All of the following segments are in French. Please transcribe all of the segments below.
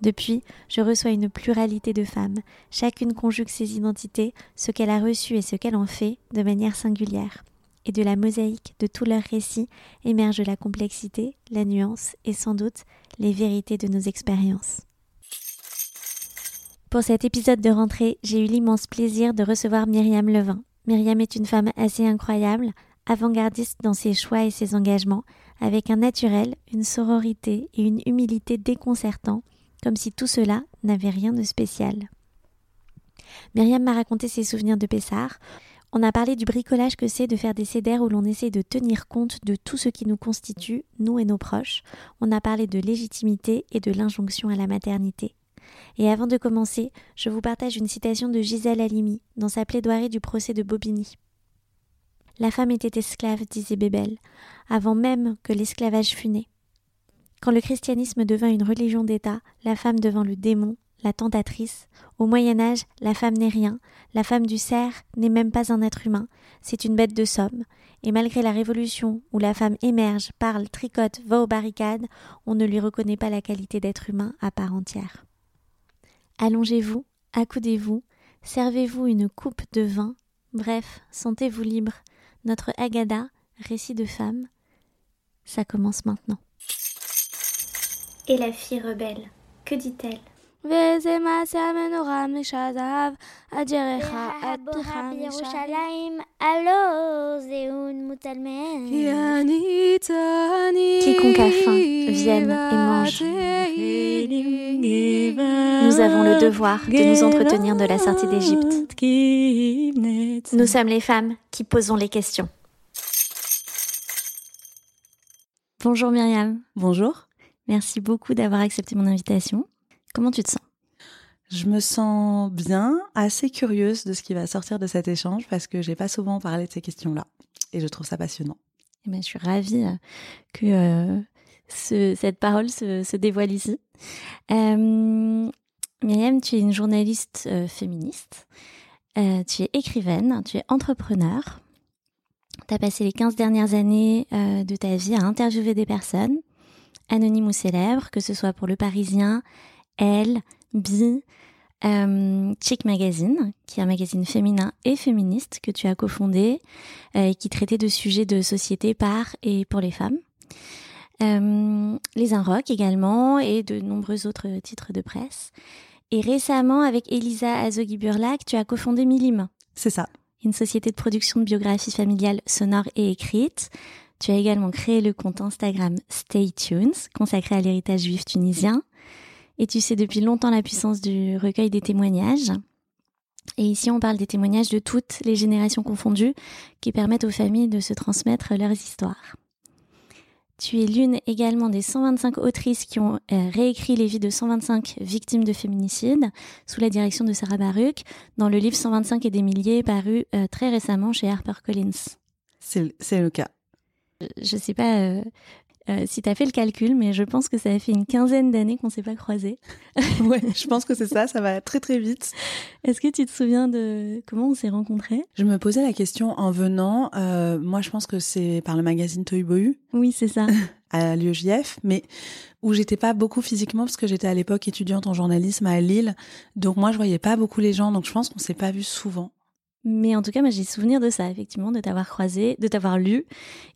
Depuis, je reçois une pluralité de femmes. Chacune conjugue ses identités, ce qu'elle a reçu et ce qu'elle en fait, de manière singulière. Et de la mosaïque de tous leurs récits émerge la complexité, la nuance et sans doute les vérités de nos expériences. Pour cet épisode de rentrée, j'ai eu l'immense plaisir de recevoir Myriam Levin. Myriam est une femme assez incroyable, avant-gardiste dans ses choix et ses engagements, avec un naturel, une sororité et une humilité déconcertants comme si tout cela n'avait rien de spécial. Myriam m'a raconté ses souvenirs de Pessard. On a parlé du bricolage que c'est de faire des cédères où l'on essaie de tenir compte de tout ce qui nous constitue, nous et nos proches. On a parlé de légitimité et de l'injonction à la maternité. Et avant de commencer, je vous partage une citation de Gisèle Halimi dans sa plaidoirie du procès de Bobigny. La femme était esclave, disait Bébel, avant même que l'esclavage fût né. Quand le christianisme devint une religion d'État, la femme devint le démon, la tentatrice. Au Moyen Âge, la femme n'est rien, la femme du cerf n'est même pas un être humain, c'est une bête de somme. Et malgré la Révolution, où la femme émerge, parle, tricote, va aux barricades, on ne lui reconnaît pas la qualité d'être humain à part entière. Allongez-vous, accoudez-vous, servez-vous une coupe de vin, bref, sentez-vous libre. Notre Agada, récit de femme, ça commence maintenant. Et la fille rebelle, que dit-elle? Quiconque a faim vienne et mange. Nous avons le devoir de nous entretenir de la sortie d'Égypte. Nous sommes les femmes qui posons les questions. Bonjour Myriam. Bonjour. Merci beaucoup d'avoir accepté mon invitation. Comment tu te sens? Je me sens bien, assez curieuse de ce qui va sortir de cet échange parce que j'ai pas souvent parlé de ces questions-là et je trouve ça passionnant. Eh ben, je suis ravie euh, que euh, cette parole se, dévoile ici. Euh, Myriam, tu es une journaliste féministe, tu es écrivaine, tu es entrepreneur. Tu as passé les 15 dernières années de ta vie à interviewer des personnes, anonyme ou célèbre, que ce soit pour Le Parisien, Elle, Bi, euh, Chic Magazine, qui est un magazine féminin et féministe que tu as cofondé euh, et qui traitait de sujets de société par et pour les femmes. Euh, les Inrocks également et de nombreux autres titres de presse. Et récemment, avec Elisa Azogi-Burlac, tu as cofondé Milim. C'est ça. Une société de production de biographies familiales sonores et écrites. Tu as également créé le compte Instagram Stay Tunes, consacré à l'héritage juif tunisien. Et tu sais depuis longtemps la puissance du recueil des témoignages. Et ici, on parle des témoignages de toutes les générations confondues qui permettent aux familles de se transmettre leurs histoires. Tu es l'une également des 125 autrices qui ont euh, réécrit les vies de 125 victimes de féminicide sous la direction de Sarah Baruch dans le livre 125 et des milliers paru euh, très récemment chez HarperCollins. C'est le cas je sais pas euh, euh, si tu as fait le calcul, mais je pense que ça a fait une quinzaine d'années qu'on s'est pas croisés. ouais, je pense que c'est ça, ça va très très vite. Est-ce que tu te souviens de comment on s'est rencontrés? Je me posais la question en venant. Euh, moi, je pense que c'est par le magazine Tohubohu. Oui, c'est ça. à l'UEJF, mais où j'étais pas beaucoup physiquement parce que j'étais à l'époque étudiante en journalisme à Lille. Donc moi, je voyais pas beaucoup les gens, donc je pense qu'on s'est pas vu souvent. Mais en tout cas, moi, j'ai souvenir de ça, effectivement, de t'avoir croisé, de t'avoir lu.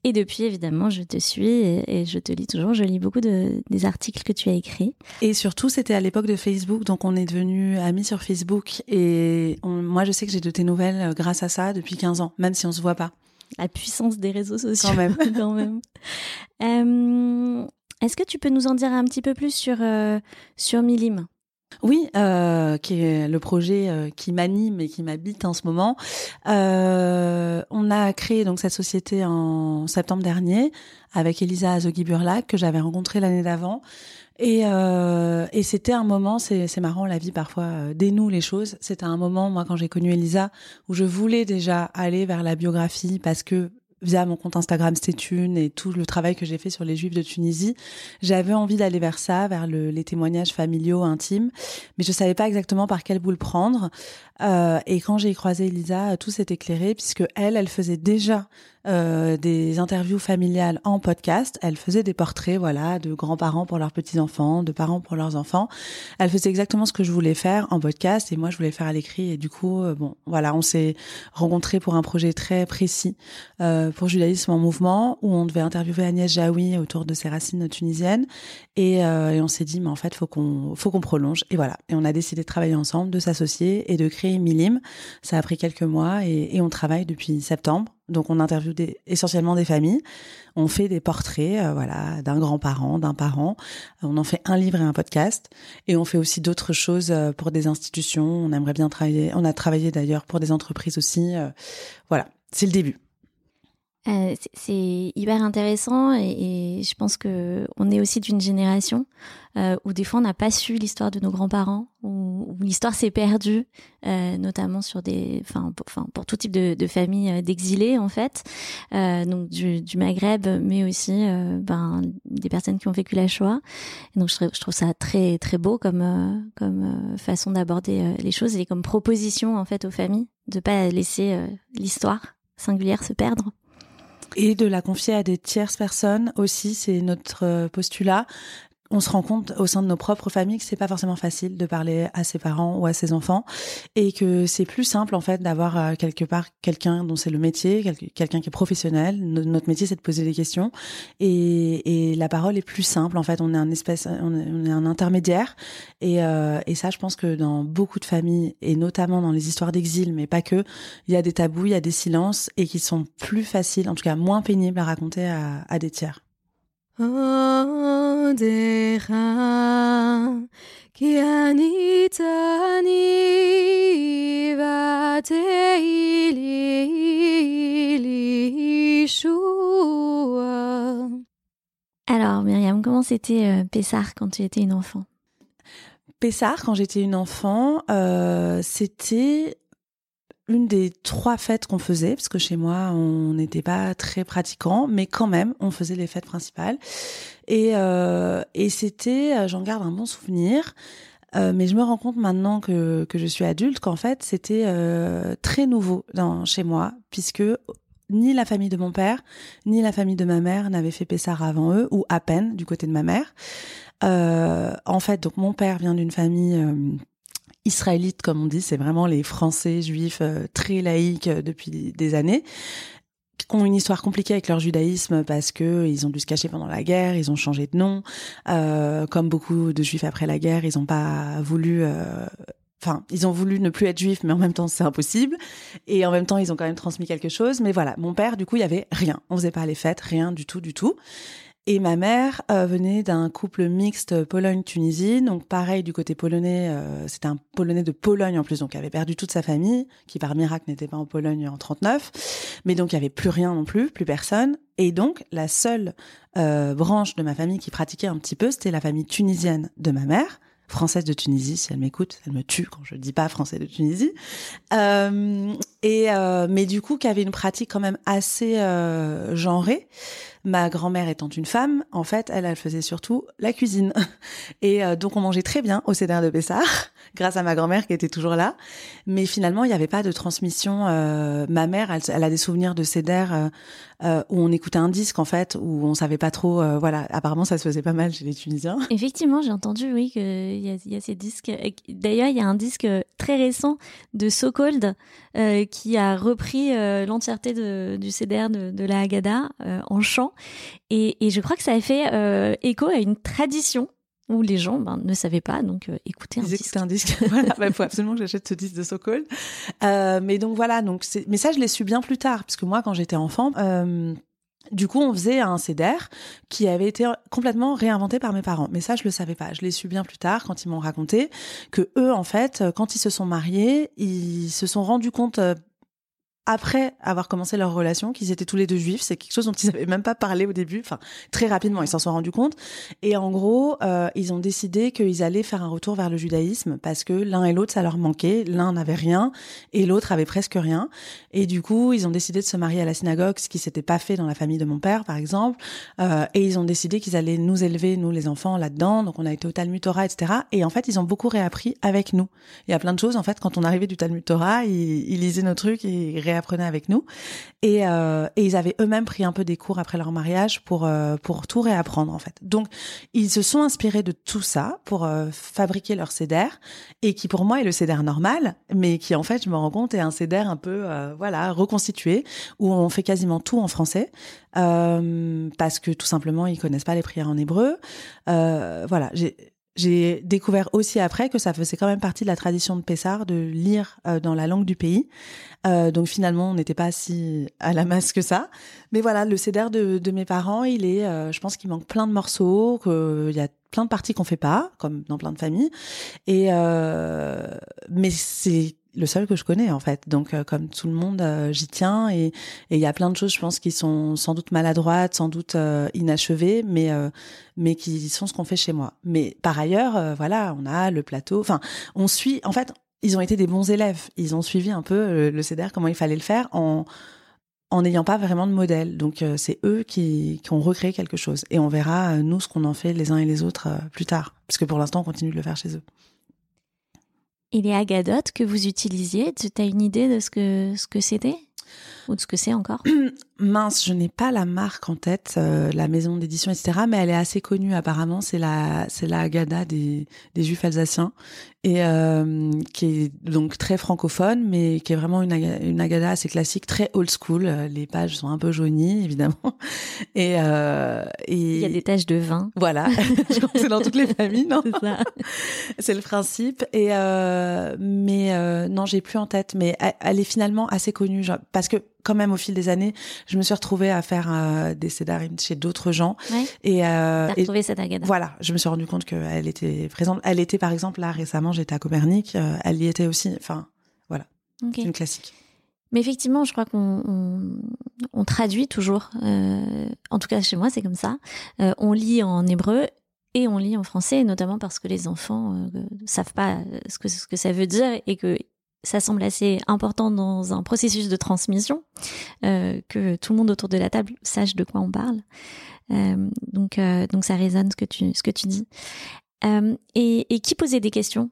Et depuis, évidemment, je te suis et, je te lis toujours. Je lis beaucoup de, des articles que tu as écrits. Et surtout, c'était à l'époque de Facebook, donc on est devenus amis sur Facebook. Et moi, je sais que j'ai de tes nouvelles euh, grâce à ça depuis 15 ans, même si on se voit pas. La puissance des réseaux sociaux. Quand même. Quand même. Euh, est-ce que tu peux nous en dire un petit peu plus sur, euh, sur Milim? Oui, euh, qui est le projet euh, qui m'anime et qui m'habite en ce moment. Euh, on a créé donc cette société en septembre dernier avec Elisa Azogi-Burlac que j'avais rencontrée l'année d'avant. Et, euh, et c'était un moment, c'est marrant, la vie parfois dénoue les choses. C'était un moment, moi, quand j'ai connu Elisa, où je voulais déjà aller vers la biographie parce que via mon compte Instagram Stéthune et tout le travail que j'ai fait sur les Juifs de Tunisie, j'avais envie d'aller vers ça, vers le, les témoignages familiaux, intimes, mais je savais pas exactement par quel bout le prendre. Euh, et quand j'ai croisé Elisa, tout s'est éclairé puisque elle, elle faisait déjà euh, des interviews familiales en podcast. Elle faisait des portraits, voilà, de grands-parents pour leurs petits-enfants, de parents pour leurs enfants. Elle faisait exactement ce que je voulais faire en podcast et moi je voulais faire à l'écrit. Et du coup, euh, bon, voilà, on s'est rencontrés pour un projet très précis euh, pour Judaïsme en mouvement où on devait interviewer Agnès Jaoui autour de ses racines tunisiennes. Et, euh, et on s'est dit, mais en fait, faut qu'on faut qu'on prolonge. Et voilà. Et on a décidé de travailler ensemble, de s'associer et de créer Milim. Ça a pris quelques mois et, et on travaille depuis septembre donc on interviewe essentiellement des familles. On fait des portraits, euh, voilà, d'un grand-parent, d'un parent. On en fait un livre et un podcast. Et on fait aussi d'autres choses euh, pour des institutions. On aimerait bien travailler. On a travaillé d'ailleurs pour des entreprises aussi. Euh, voilà, c'est le début. Euh, c'est hyper intéressant et, je pense que on est aussi d'une génération euh, où des fois on n'a pas su l'histoire de nos grands-parents, où, l'histoire s'est perdue, euh, notamment sur des, enfin, pour, tout type de, de familles euh, d'exilés en fait, donc du, Maghreb, mais aussi ben des personnes qui ont vécu la Shoah. Donc je, je trouve ça très très beau comme comme façon d'aborder les choses et comme proposition en fait aux familles de pas laisser l'histoire singulière se perdre. Et de la confier à des tierces personnes aussi, c'est notre euh, postulat on se rend compte au sein de nos propres familles que c'est pas forcément facile de parler à ses parents ou à ses enfants et que c'est plus simple en fait d'avoir euh, quelque part quelqu'un dont c'est le métier, quelqu'un qui est professionnel. Notre métier c'est de poser des questions et, la parole est plus simple en fait. On est un espèce, on est un intermédiaire et, euh, et ça je pense que dans beaucoup de familles et notamment dans les histoires d'exil, mais pas que, il y a des tabous, il y a des silences et qui sont plus faciles, en tout cas moins pénibles à raconter à des tiers. Alors, Myriam, comment c'était euh, Pessar quand tu étais une enfant? Pessar, quand j'étais une enfant, euh, c'était une des trois fêtes qu'on faisait, parce que chez moi, on n'était pas très pratiquant, mais quand même, on faisait les fêtes principales. Et, euh, et c'était, euh, j'en garde un bon souvenir. Euh, mais je me rends compte maintenant que, je suis adulte qu'en fait c'était très nouveau chez moi puisque ni la famille de mon père ni la famille de ma mère n'avaient fait Pessar avant eux ou à peine du côté de ma mère. En fait donc mon père vient d'une famille israélites, comme on dit, c'est vraiment les Français juifs euh, très laïcs euh, depuis des années qui ont une histoire compliquée avec leur judaïsme parce que ils ont dû se cacher pendant la guerre, ils ont changé de nom, euh, comme beaucoup de juifs après la guerre, ils n'ont pas voulu Enfin, ils ont voulu ne plus être juifs, mais en même temps, c'est impossible. Et en même temps, ils ont quand même transmis quelque chose. Mais voilà, mon père, du coup, il y avait rien. On faisait pas les fêtes, rien du tout, du tout. Et ma mère euh, venait d'un couple mixte Pologne-Tunisie, donc pareil du côté polonais, euh, c'était un Polonais de Pologne en plus, donc avait perdu toute sa famille, qui par miracle n'était pas en Pologne en 39, mais donc il y avait plus rien non plus, plus personne. Et donc la seule euh, branche de ma famille qui pratiquait un petit peu, c'était la famille tunisienne de ma mère, française de Tunisie, si elle m'écoute, elle me tue quand je dis pas français de Tunisie. Euh, et mais du coup, qui avait une pratique quand même assez euh, genrée. Ma grand-mère étant une femme, en fait, elle, elle faisait surtout la cuisine. Et euh, donc, on mangeait très bien au CDR de Pessard, grâce à ma grand-mère qui était toujours là. Mais finalement, il n'y avait pas de transmission. Euh, ma mère, elle, a des souvenirs de CDR euh, où on écoutait un disque, en fait, où on savait pas trop. voilà, apparemment, ça se faisait pas mal chez les Tunisiens. Effectivement, j'ai entendu, oui, qu'il y a, ces disques. D'ailleurs, il y a un disque très récent de So Cold qui a repris l'entièreté du CDR de, la Haggadah en chant. Et, je crois que ça a fait écho à une tradition où les gens ben, ne savaient pas, donc écoutez un disque. un disque. voilà, il bah, faut absolument que j'achète ce disque de Sokol. mais donc voilà, donc mais ça je l'ai su bien plus tard, parce que moi quand j'étais enfant, du coup, on faisait un CDR qui avait été complètement réinventé par mes parents. Mais ça, je le savais pas. Je l'ai su bien plus tard quand ils m'ont raconté que eux, en fait, quand ils se sont mariés, ils se sont rendus compte euh, après avoir commencé leur relation, qu'ils étaient tous les deux juifs. C'est quelque chose dont ils n'avaient même pas parlé au début. Enfin, très rapidement, ils s'en sont rendus compte. Et en gros, euh, ils ont décidé qu'ils allaient faire un retour vers le judaïsme parce que l'un et l'autre, ça leur manquait. L'un n'avait rien et l'autre avait presque rien. Et du coup, ils ont décidé de se marier à la synagogue, ce qui s'était pas fait dans la famille de mon père, par exemple. Euh, et ils ont décidé qu'ils allaient nous élever, nous les enfants, là-dedans. Donc, on a été au Talmud Torah, etc. Et en fait, ils ont beaucoup réappris avec nous. Il y a plein de choses. En fait, quand on arrivait du Talmud Torah, ils, lisaient nos trucs et ils réapprenaient avec nous. Et, euh, et ils avaient eux-mêmes pris un peu des cours après leur mariage pour euh, pour tout réapprendre en fait. Donc ils se sont inspirés de tout ça pour euh, fabriquer leur CEDER et qui pour moi est le CEDER normal, mais qui en fait je me rends compte est un CEDER un peu voilà reconstitué où on fait quasiment tout en français parce que tout simplement ils connaissent pas les prières en hébreu. voilà j'ai j'ai découvert aussi après que ça faisait quand même partie de la tradition de Pessard de lire euh, dans la langue du pays. Euh, donc finalement, on n'était pas si à la masse que ça. Mais voilà, le CDR de, mes parents, il est, euh, je pense qu'il manque plein de morceaux, qu'il y a plein de parties qu'on fait pas, comme dans plein de familles. Et mais c'est le seul que je connais en fait. Donc euh, comme tout le monde, euh, j'y tiens et il y a plein de choses, je pense, qui sont sans doute maladroites, sans doute euh, inachevées, mais mais qui sont ce qu'on fait chez moi. Mais par ailleurs, voilà, on a le plateau. Enfin, on suit. En fait, ils ont été des bons élèves. Ils ont suivi un peu le, CDR, comment il fallait le faire en en n'ayant pas vraiment de modèle. Donc c'est eux qui, qui ont recréé quelque chose. Et on verra, nous, ce qu'on en fait les uns et les autres plus tard. Parce que pour l'instant, on continue de le faire chez eux. Et les agadotes que vous utilisiez, tu une idée de ce que ce que c'était? Ou de ce que c'est encore? Mince, je n'ai pas la marque en tête, euh, la maison d'édition, etc. Mais elle est assez connue apparemment. C'est la c'est la Agada des des Juifs alsaciens et euh, qui est donc très francophone, mais qui est vraiment une, une agada assez classique, très old school. Les pages sont un peu jaunies, évidemment. Et, euh, et... il y a des taches de vin. Voilà, c'est dans toutes les familles, non C'est le principe. Et euh, mais euh, non, j'ai plus en tête, mais elle, est finalement assez connue, genre, parce que quand même au fil des années, je me suis retrouvée à faire euh, des sédarim chez d'autres gens. Et, euh, retrouvé cette agada. Voilà, je me suis rendu compte qu'elle était présente. Elle était par exemple là récemment, j'étais à Copernic, euh, elle y était aussi. Enfin, voilà, c'est une classique. Mais effectivement, je crois qu'on on, traduit toujours. Euh, en tout cas, chez moi, c'est comme ça. Euh, on lit en hébreu et on lit en français, notamment parce que les enfants savent pas ce que, ce que ça veut dire et que ça semble assez important dans un processus de transmission euh, que tout le monde autour de la table sache de quoi on parle. Euh, donc, euh, donc ça résonne ce que tu ce que tu dis. Et, et, qui posait des questions?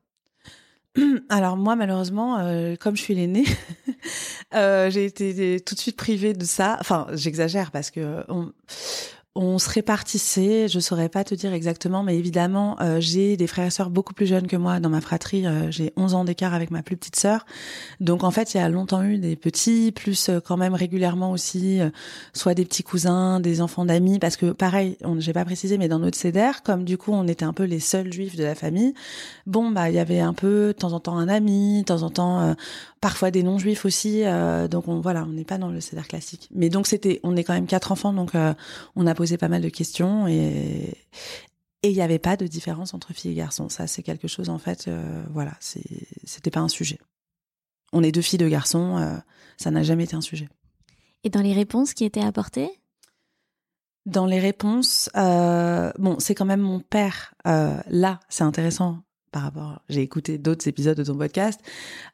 Alors moi malheureusement, comme je suis l'aînée, j'ai été tout de suite privée de ça. Enfin, j'exagère parce que on se répartissait, je saurais pas te dire exactement, mais évidemment, euh, j'ai des frères et sœurs beaucoup plus jeunes que moi dans ma fratrie. Euh, j'ai 11 ans d'écart avec ma plus petite sœur. Donc en fait, il y a longtemps eu des petits, plus euh, quand même régulièrement aussi, soit des petits cousins, des enfants d'amis, parce que pareil, on j'ai pas précisé, mais dans notre CEDER, comme du coup on était un peu les seuls juifs de la famille, bon bah il y avait un peu de temps en temps un ami, de temps en temps parfois des non-juifs aussi. donc on voilà, on n'est pas dans le CEDER classique. Mais donc c'était, on est quand même quatre enfants, donc on a posé pas mal de questions et et il n'y avait pas de différence entre filles et garçons. Ça, c'est quelque chose, en fait, euh, voilà, c'était pas un sujet. On est deux filles, deux garçons, euh, ça n'a jamais été un sujet. Et dans les réponses qui étaient apportées? Dans les réponses, euh, bon, c'est quand même mon père. là, c'est intéressant par rapport. J'ai écouté d'autres épisodes de ton podcast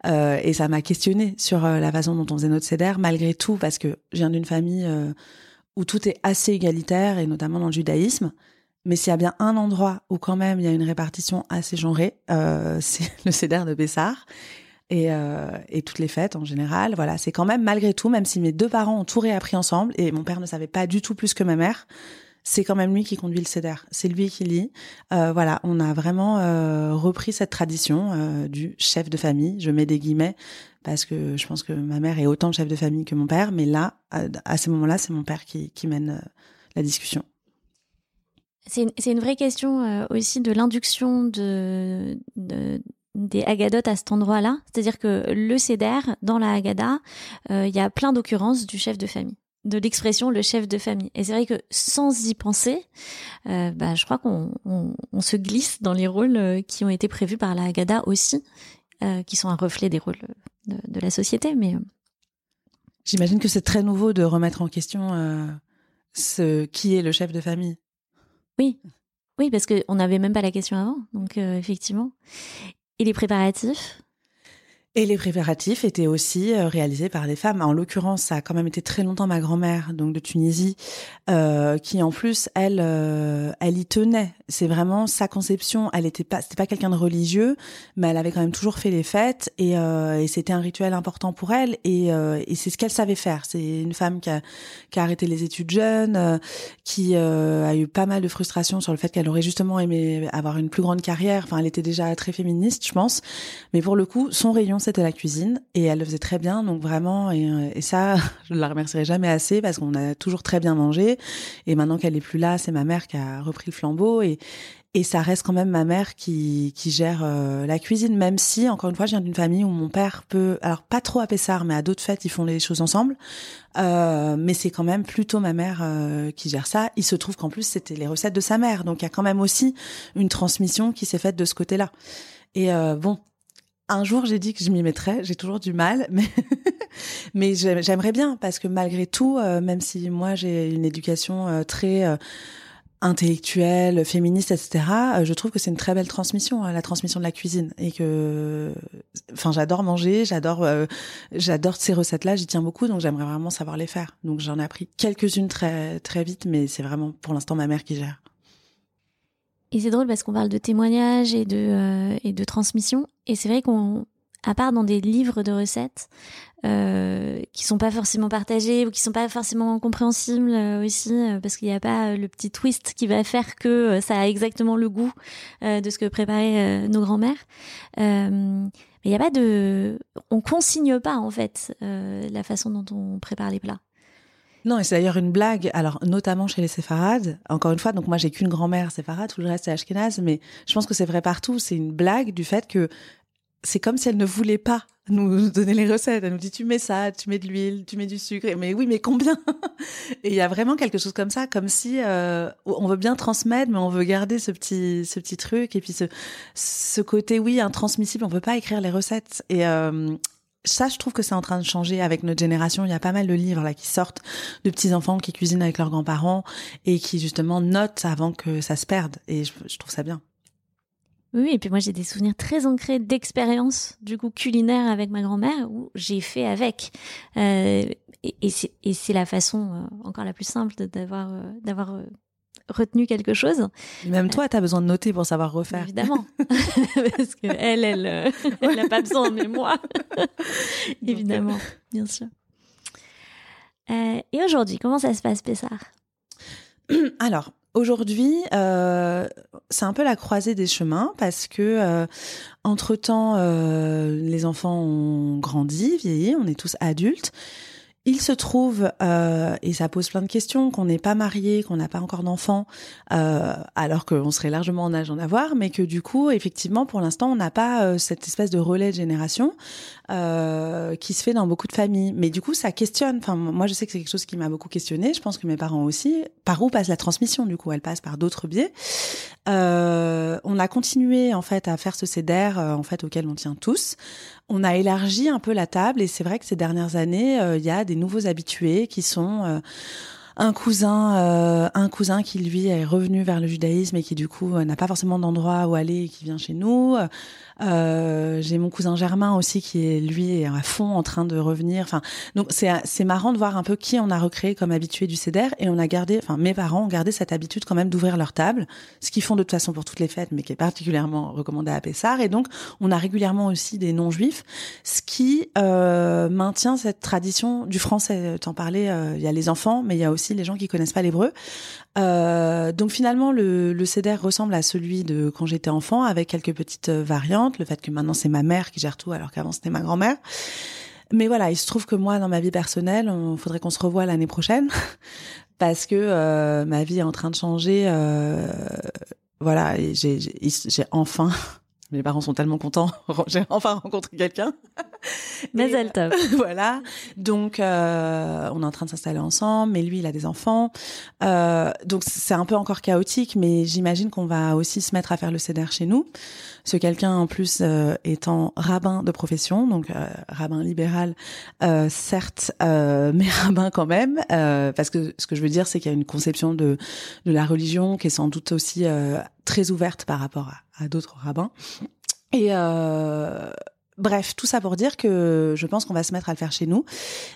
et ça m'a questionné sur la façon dont on faisait notre CEDER, malgré tout, parce que je viens d'une famille où tout est assez égalitaire, et notamment dans le judaïsme. Mais s'il y a bien un endroit où quand même il y a une répartition assez genrée, euh, c'est le Seder de Bessar. Et, euh, et toutes les fêtes en général. Voilà, c'est quand même malgré tout, même si mes deux parents ont tout réappris ensemble, et mon père ne savait pas du tout plus que ma mère, c'est quand même lui qui conduit le CEDER. C'est lui qui lit. Euh, voilà, on a vraiment euh, repris cette tradition euh, du chef de famille. Je mets des guillemets parce que je pense que ma mère est autant chef de famille que mon père, mais là, à, à ces moments-là, c'est mon père qui, mène la discussion. C'est une, vraie question aussi de l'induction de, de, des agadotes à cet endroit-là. C'est-à-dire que le CEDER, dans la Haggadah, il y a plein d'occurrences du chef de famille de l'expression le chef de famille. Et c'est vrai que sans y penser, euh, bah, je crois qu'on on, se glisse dans les rôles euh, qui ont été prévus par la Haggadah aussi, euh, qui sont un reflet des rôles de, de la société. Mais j'imagine que c'est très nouveau de remettre en question ce qui est le chef de famille. Oui, oui, parce qu'on n'avait même pas la question avant, donc effectivement. Et les préparatifs? Et les préparatifs étaient aussi euh, réalisés par des femmes. En l'occurrence, ça a quand même été très longtemps ma grand-mère, donc de Tunisie, euh, qui en plus, elle, euh, elle y tenait. C'est vraiment sa conception. Elle était pas, c'était pas quelqu'un de religieux, mais elle avait quand même toujours fait les fêtes et, c'était un rituel important pour elle. Et, et c'est ce qu'elle savait faire. C'est une femme qui a, qui a arrêté les études jeunes, qui a eu pas mal de frustration sur le fait qu'elle aurait justement aimé avoir une plus grande carrière. Enfin, elle était déjà très féministe, je pense. Mais pour le coup, son rayon c'était la cuisine et elle le faisait très bien. Donc vraiment, et, euh, ça, je ne la remercierai jamais assez parce qu'on a toujours très bien mangé. Et maintenant qu'elle est plus là, c'est ma mère qui a repris le flambeau et et ça reste quand même ma mère qui, qui gère euh, la cuisine, même si, encore une fois, je viens d'une famille où mon père peut, alors pas trop à Pessard, mais à d'autres fêtes, ils font les choses ensemble. Euh, mais c'est quand même plutôt ma mère qui gère ça. Il se trouve qu'en plus, c'était les recettes de sa mère. Donc il y a quand même aussi une transmission qui s'est faite de ce côté-là. Et bon, un jour, j'ai dit que je m'y mettrais. J'ai toujours du mal, mais mais j'aimerais bien parce que malgré tout, euh, même si moi j'ai une éducation euh, très euh, intellectuelle, féministe, etc., je trouve que c'est une très belle transmission, la transmission de la cuisine, et que, enfin, j'adore manger, j'adore, j'adore ces recettes-là, j'y tiens beaucoup, donc j'aimerais vraiment savoir les faire. Donc j'en ai appris quelques-unes très très vite, mais c'est vraiment pour l'instant ma mère qui gère. Et c'est drôle parce qu'on parle de témoignages et de, euh, et de transmission. Et c'est vrai qu'on, à part dans des livres de recettes, euh, qui sont pas forcément partagés ou qui sont pas forcément compréhensibles euh, aussi, euh, parce qu'il n'y a pas le petit twist qui va faire que ça a exactement le goût de ce que préparaient nos grands-mères. mais il n'y a pas de, on consigne pas en fait la façon dont on prépare les plats. Non, et c'est d'ailleurs une blague, alors notamment chez les séfarades. Encore une fois, donc moi j'ai qu'une grand-mère séfarade, tout le reste c'est ashkénaze, mais je pense que c'est vrai partout. C'est une blague du fait que c'est comme si elle ne voulait pas nous donner les recettes. Elle nous dit tu mets ça, tu mets de l'huile, tu mets du sucre. Mais oui, mais combien? Et il y a vraiment quelque chose comme ça, comme si euh, on veut bien transmettre, mais on veut garder ce petit ce petit truc et puis ce côté oui intransmissible. On peut pas écrire les recettes et euh, ça, je trouve que c'est en train de changer avec notre génération. Il y a pas mal de livres là qui sortent de petits enfants qui cuisinent avec leurs grands-parents et qui justement notent avant que ça se perde. Et je, trouve ça bien. Oui, et puis moi j'ai des souvenirs très ancrés d'expérience du coup culinaire avec ma grand-mère où j'ai fait avec. Euh, et, c'est la façon euh, encore la plus simple d'avoir euh, d'avoir retenu quelque chose. Même toi, tu as besoin de noter pour savoir refaire. Évidemment. Parce que elle, elle, euh, elle n'a pas besoin, mais moi. Évidemment, bien sûr. Euh, et aujourd'hui, comment ça se passe, Pessard Alors, aujourd'hui, euh, c'est un peu la croisée des chemins parce que, euh, entre-temps, euh, les enfants ont grandi, vieilli, on est tous adultes. Il se trouve, euh, et ça pose plein de questions, qu'on n'est pas marié, qu'on n'a pas encore d'enfants, euh, alors qu'on serait largement en âge d'en avoir, mais que du coup, effectivement, pour l'instant, on n'a pas euh, cette espèce de relais de génération euh, qui se fait dans beaucoup de familles. Mais du coup, ça questionne. Enfin, moi, je sais que c'est quelque chose qui m'a beaucoup questionné. Je pense que mes parents aussi. Par où passe la transmission Du coup, elle passe par d'autres biais. Euh, on a continué en fait à faire ce CEDER, en fait, auquel on tient tous on a élargi un peu la table et c'est vrai que ces dernières années, euh, il y a des nouveaux habitués qui sont euh, un cousin, euh, un cousin qui lui est revenu vers le judaïsme et qui du coup n'a pas forcément d'endroit où aller et qui vient chez nous. Euh, j'ai mon cousin Germain aussi qui est lui à fond en train de revenir. Enfin, donc c'est c'est marrant de voir un peu qui on a recréé comme habitué du CEDER et on a gardé, enfin mes parents ont gardé cette habitude quand même d'ouvrir leur table, ce qu'ils font de toute façon pour toutes les fêtes, mais qui est particulièrement recommandé à Pessard. Et donc on a régulièrement aussi des non-juifs, ce qui euh, maintient cette tradition du français. T'en parlais, euh, il y a les enfants, mais il y a aussi les gens qui connaissent pas l'hébreu. Euh, donc finalement, le, le CEDER ressemble à celui de quand j'étais enfant, avec quelques petites variantes. Le fait que maintenant c'est ma mère qui gère tout, alors qu'avant c'était ma grand-mère. Mais voilà, il se trouve que moi, dans ma vie personnelle, il faudrait qu'on se revoie l'année prochaine parce que euh, ma vie est en train de changer. Euh, voilà, j'ai enfin mes parents sont tellement contents. J'ai enfin rencontré quelqu'un. Mais elle top. voilà. Donc, euh, on est en train de s'installer ensemble, mais lui, il a des enfants. Euh, donc, c'est un peu encore chaotique, mais j'imagine qu'on va aussi se mettre à faire le CEDER chez nous. Ce quelqu'un, en plus, euh, étant rabbin de profession, donc euh, rabbin libéral, euh, certes, mais rabbin quand même, parce que ce que je veux dire, c'est qu'il y a une conception de, de la religion qui est sans doute aussi très ouverte par rapport à, d'autres rabbins. Bref, tout ça pour dire que je pense qu'on va se mettre à le faire chez nous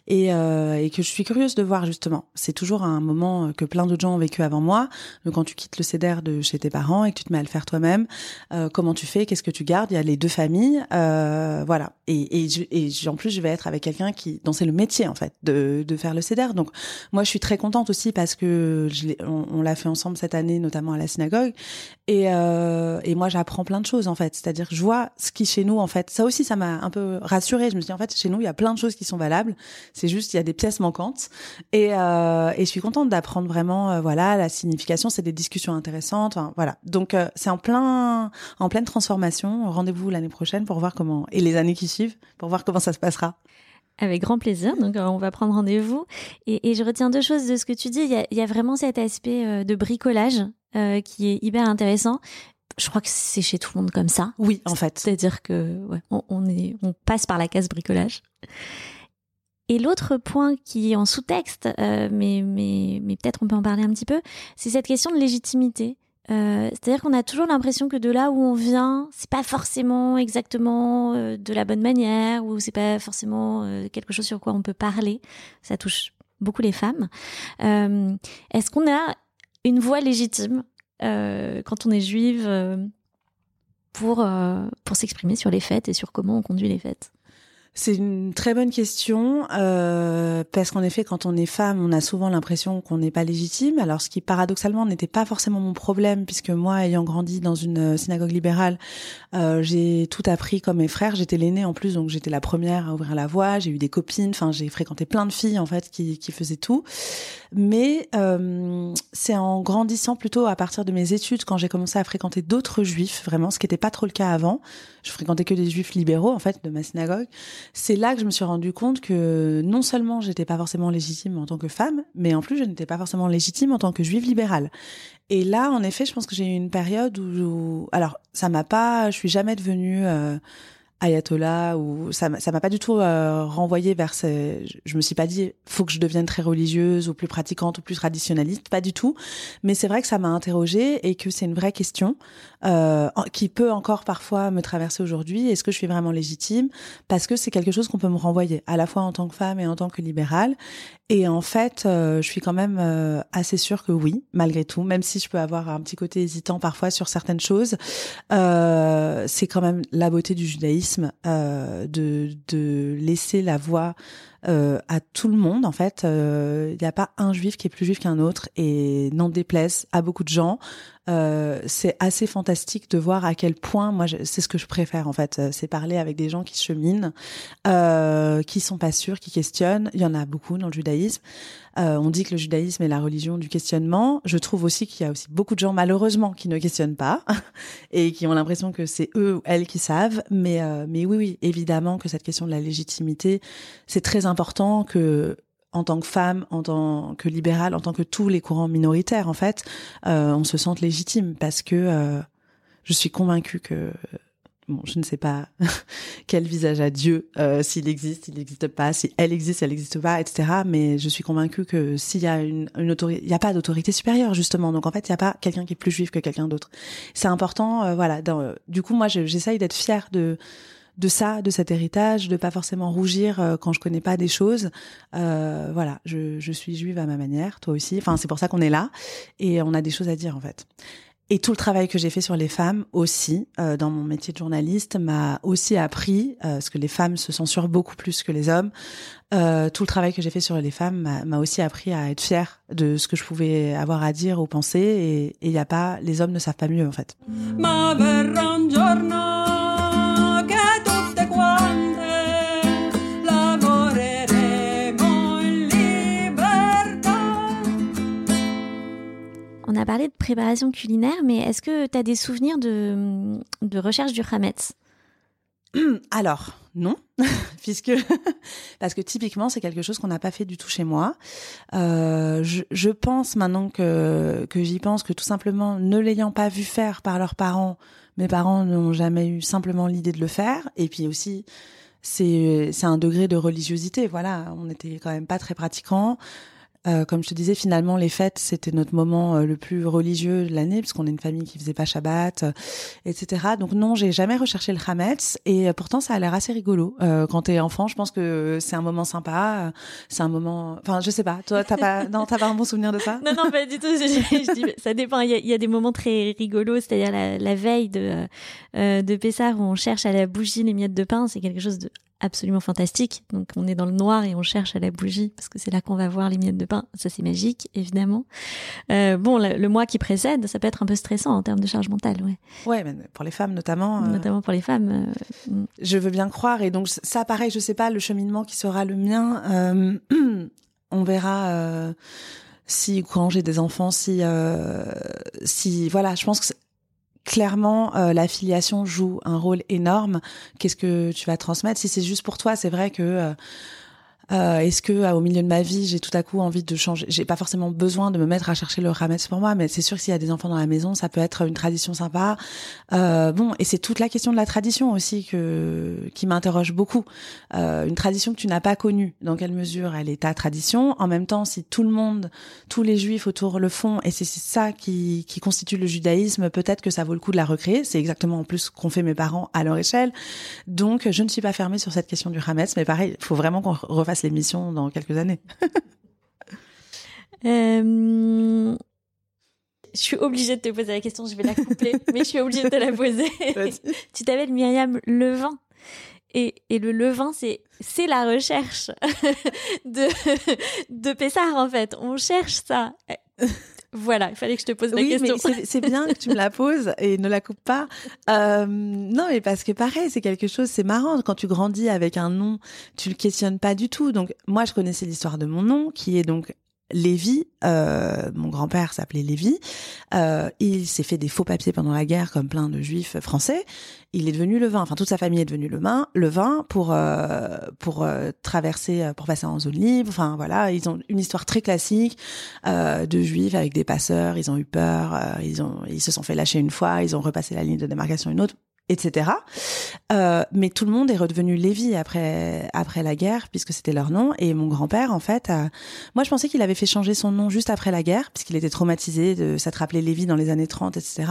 et, euh, et que je suis curieuse de voir justement. C'est toujours un moment que plein d'autres gens ont vécu avant moi. Donc quand tu quittes le CEDER de chez tes parents et que tu te mets à le faire toi-même, euh, comment tu fais, qu'est-ce que tu gardes? Il y a les deux familles, euh, voilà. Et, en plus, je vais être avec quelqu'un qui, dont c'est le métier en fait de, de faire le CEDER. Donc moi, je suis très contente aussi parce que on, l'a fait ensemble cette année, notamment à la synagogue. Et, et moi, j'apprends plein de choses en fait. C'est-à-dire je vois ce qui chez nous en fait. Ça aussi, ça m'a un peu rassurée. Je me suis dit, en fait, chez nous, il y a plein de choses qui sont valables. C'est juste, il y a des pièces manquantes. Et, euh, et je suis contente d'apprendre vraiment, euh, voilà, la signification. C'est des discussions intéressantes. voilà. Donc, euh, c'est en plein, en pleine transformation. Rendez-vous l'année prochaine pour voir comment, et les années qui suivent, pour voir comment ça se passera. Avec grand plaisir. Donc, on va prendre rendez-vous. Et, je retiens deux choses de ce que tu dis. Il y a, il y a vraiment cet aspect de bricolage qui est hyper intéressant je crois que c'est chez tout le monde comme ça. Oui, en fait. C'est-à-dire que ouais, on, on, est, on passe par la case bricolage. Et l'autre point qui est en sous-texte, euh, mais, mais, mais peut-être on peut en parler un petit peu, c'est cette question de légitimité. Euh, C'est-à-dire qu'on a toujours l'impression que de là où on vient, c'est pas forcément exactement euh, de la bonne manière, ou c'est pas forcément euh, quelque chose sur quoi on peut parler. Ça touche beaucoup les femmes. Est-ce qu'on a une voix légitime? Quand on est juive euh, pour, euh, pour s'exprimer sur les fêtes et sur comment on conduit les fêtes c'est une très bonne question euh, parce qu'en effet, quand on est femme, on a souvent l'impression qu'on n'est pas légitime. Alors, ce qui paradoxalement n'était pas forcément mon problème, puisque moi, ayant grandi dans une synagogue libérale, euh, j'ai tout appris comme mes frères. J'étais l'aînée en plus, donc j'étais la première à ouvrir la voie. J'ai eu des copines. Enfin, j'ai fréquenté plein de filles en fait qui, qui faisaient tout. Mais euh, c'est en grandissant plutôt à partir de mes études, quand j'ai commencé à fréquenter d'autres juifs, vraiment, ce qui n'était pas trop le cas avant. Je fréquentais que des juifs libéraux en fait de ma synagogue c'est là que je me suis rendu compte que non seulement j'étais pas forcément légitime en tant que femme, mais en plus je n'étais pas forcément légitime en tant que juive libérale. Et là, en effet, je pense que j'ai eu une période où, alors ça m'a pas, je suis jamais devenue euh, ayatollah ou ça ça m'a pas du tout euh, renvoyé vers ces je me suis pas dit faut que je devienne très religieuse ou plus pratiquante ou plus traditionnaliste pas du tout. Mais c'est vrai que ça m'a interrogée et que c'est une vraie question euh, qui peut encore parfois me traverser aujourd'hui. Est-ce que je suis vraiment légitime? Parce que c'est quelque chose qu'on peut me renvoyer à la fois en tant que femme et en tant que libérale. Et en fait, euh, je suis quand même euh, assez sûre que oui, malgré tout, même si je peux avoir un petit côté hésitant parfois sur certaines choses, euh, c'est quand même la beauté du judaïsme de, de laisser la voix euh, à tout le monde en fait. Il n'y a pas un juif qui est plus juif qu'un autre et n'en déplaise à beaucoup de gens. Euh, c'est assez fantastique de voir à quel point, moi, c'est ce que je préfère en fait, euh, c'est parler avec des gens qui cheminent, euh, qui sont pas sûrs, qui questionnent. Il y en a beaucoup dans le judaïsme. Euh, on dit que le judaïsme est la religion du questionnement. Je trouve aussi qu'il y a aussi beaucoup de gens malheureusement qui ne questionnent pas et qui ont l'impression que c'est eux ou elles qui savent. Mais euh, mais oui oui, évidemment que cette question de la légitimité, c'est très important que en tant que femme, en tant que libérale, en tant que tous les courants minoritaires, en fait, euh, on se sente légitime parce que euh, je suis convaincue que bon, je ne sais pas quel visage a Dieu, euh, s'il existe, s'il n'existe pas, si elle existe, elle n'existe pas, etc. Mais je suis convaincue que s'il y a une, autorité, il n'y a pas d'autorité supérieure justement. Donc en fait, il n'y a pas quelqu'un qui est plus juif que quelqu'un d'autre. C'est important, voilà. Du coup, moi, j'essaye d'être fière de de ça, de cet héritage, de pas forcément rougir euh, quand je connais pas des choses. Euh, voilà, je, je, suis juive à ma manière, toi aussi. Enfin, c'est pour ça qu'on est là et on a des choses à dire en fait. et tout le travail que j'ai fait sur les femmes aussi, euh, dans mon métier de journaliste, m'a aussi appris, euh, parce que les femmes se censurent beaucoup plus que les hommes, euh, tout le travail que j'ai fait sur les femmes m'a aussi appris à être fière de ce que je pouvais avoir à dire ou penser, et il y a pas, les hommes ne savent pas mieux en fait. On a parlé de préparation culinaire, mais est-ce que tu as des souvenirs de, recherche du Hametz? Alors, non, puisque parce que typiquement c'est quelque chose qu'on n'a pas fait du tout chez moi. Euh, je, je, pense maintenant que que j'y pense que tout simplement ne l'ayant pas vu faire par leurs parents, mes parents n'ont jamais eu simplement l'idée de le faire. Et puis aussi c'est c'est un degré de religiosité. Voilà, on n'était quand même pas très pratiquants. Euh, comme je te disais, finalement, les fêtes, c'était notre moment euh, le plus religieux de l'année, puisqu'on est une famille qui faisait pas Shabbat, euh, etc. Donc non, j'ai jamais recherché le Hametz, et pourtant, ça a l'air assez rigolo. quand t'es enfant, je pense que c'est un moment sympa, c'est un moment... Enfin, je sais pas, toi, t'as pas... non, t'as pas un bon souvenir de ça? Non, non, pas du tout. Ça dépend. Il y, a, des moments très rigolos, c'est-à-dire la, veille de, de où on cherche à la bougie les miettes de pain, c'est quelque chose de absolument fantastique. Donc on est dans le noir et on cherche à la bougie parce que c'est là qu'on va voir les miettes de pain. Ça c'est magique évidemment. Euh, bon, le, mois qui précède, ça peut être un peu stressant en termes de charge mentale, ouais. Ouais, mais pour les femmes notamment. Euh, notamment pour les femmes. Euh, mm. je veux bien croire et donc ça pareil, je sais pas le cheminement qui sera le mien. On verra. si quand j'ai des enfants, si si voilà, je pense que clairement, euh, la filiation joue un rôle énorme. Qu'est-ce que tu vas transmettre? Si c'est juste pour toi, c'est vrai que euh, Est-ce que euh, au milieu de ma vie, j'ai tout à coup envie de changer? J'ai pas forcément besoin de me mettre à chercher le rametz pour moi, mais c'est sûr que s'il y a des enfants dans la maison, ça peut être une tradition sympa. Euh, bon, et c'est toute la question de la tradition aussi que qui m'interroge beaucoup. Euh, une tradition que tu n'as pas connue, dans quelle mesure elle est ta tradition? En même temps, si tout le monde, tous les juifs autour le font, et c'est ça qui, qui constitue le judaïsme, peut-être que ça vaut le coup de la recréer. C'est exactement en plus qu'ont fait mes parents à leur échelle. Donc, je ne suis pas fermée sur cette question du rametz, mais pareil, il faut vraiment qu'on refasse l'émission dans quelques années. Euh, je suis obligée de te poser la question, je vais la couper, mais je suis obligée de te la poser. tu t'appelles Myriam Levin. Et, et le levain, c'est c'est la recherche de de Pessard en fait. On cherche ça. Voilà, il fallait que je te pose la question. Oui, c'est bien que tu me la poses et ne la coupe pas. Euh, non, mais parce que pareil, c'est quelque chose, c'est marrant. Quand tu grandis avec un nom, tu le questionnes pas du tout. Donc, moi, je connaissais l'histoire de mon nom, qui est donc Lévi, euh, mon grand-père s'appelait Lévi, euh, il s'est fait des faux papiers pendant la guerre comme plein de juifs français. Il est devenu le vin, enfin toute sa famille est devenue le vin, le vin pour euh, pour euh, traverser, euh, pour passer en zone libre. Enfin voilà, ils ont une histoire très classique de juifs avec des passeurs. Ils ont eu peur, ils ont ils se sont fait lâcher une fois, ils ont repassé la ligne de démarcation une autre etc. Euh, mais tout le monde est redevenu Lévi après après la guerre puisque c'était leur nom. Et mon grand-père, en fait, moi je pensais qu'il avait fait changer son nom juste après la guerre puisqu'il était traumatisé de s'être appelé Lévi dans les années 30, etc.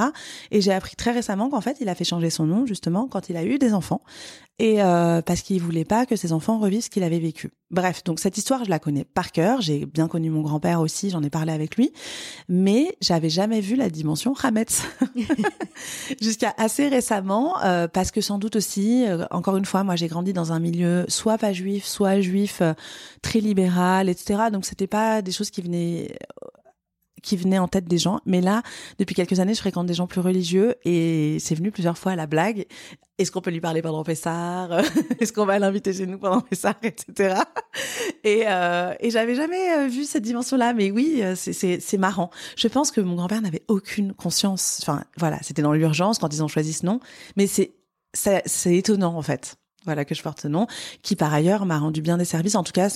Et j'ai appris très récemment qu'en fait il a fait changer son nom justement quand il a eu des enfants et euh, parce qu'il voulait pas que ses enfants revivent ce qu'il avait vécu. Bref, donc cette histoire, je la connais par cœur. J'ai bien connu mon grand-père aussi, j'en ai parlé avec lui, mais j'avais jamais vu la dimension Hametz jusqu'à assez récemment, euh, parce que sans doute aussi, euh, encore une fois, moi j'ai grandi dans un milieu soit pas juif, soit juif, euh, très libéral, etc. Donc c'était pas des choses qui venaient qui venait en tête des gens. Mais là, depuis quelques années, je fréquente des gens plus religieux et c'est venu plusieurs fois à la blague. Est-ce qu'on peut lui parler pendant Pessard? Est-ce qu'on va l'inviter chez nous pendant Pessard, etc. Et, euh, et j'avais jamais euh, vu cette dimension-là, mais oui, euh, c'est marrant. Je pense que mon grand-père n'avait aucune conscience. Enfin, voilà, c'était dans l'urgence quand ils ont choisi ce nom, mais c'est c'est étonnant en fait voilà que je porte ce nom, qui par ailleurs m'a rendu bien des services. En tout cas,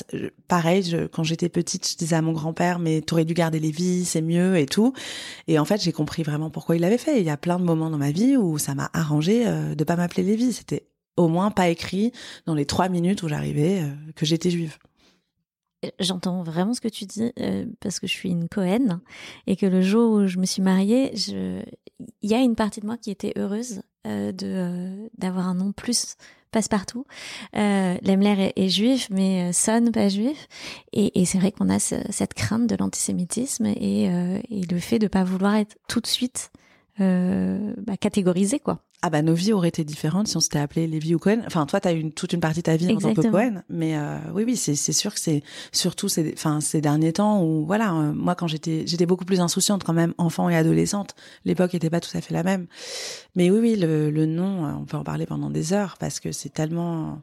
pareil, quand j'étais petite, je disais à mon grand-père, mais t'aurais dû garder les vies, c'est mieux et tout. Et en fait, j'ai compris vraiment pourquoi il l'avait fait. Il y a plein de moments dans ma vie où ça m'a arrangé euh, de pas m'appeler Lévi. C'était au moins pas écrit dans les trois minutes où j'arrivais euh, que j'étais juive. J'entends vraiment ce que tu dis euh, parce que je suis une Cohen et que le jour où je me suis mariée, il y a une partie de moi qui était heureuse euh, de d'avoir un nom plus passe-partout. Euh, Lemler est, juif, mais euh, Son pas juif. Et, et c'est vrai qu'on a cette crainte de l'antisémitisme et, euh, et, le fait de pas vouloir être tout de suite bah, catégorisé, quoi. Ah bah nos vies auraient été différentes si on s'était appelé Lévi ou Cohen. Enfin toi t'as eu toute une partie de ta vie en tant que Cohen, mais euh, oui oui c'est c'est sûr que c'est surtout ces enfin ces derniers temps où voilà euh, moi quand j'étais j'étais beaucoup plus insouciante quand même enfant et adolescente. L'époque était pas tout à fait la même. Mais oui oui le le nom euh, on peut en parler pendant des heures parce que c'est tellement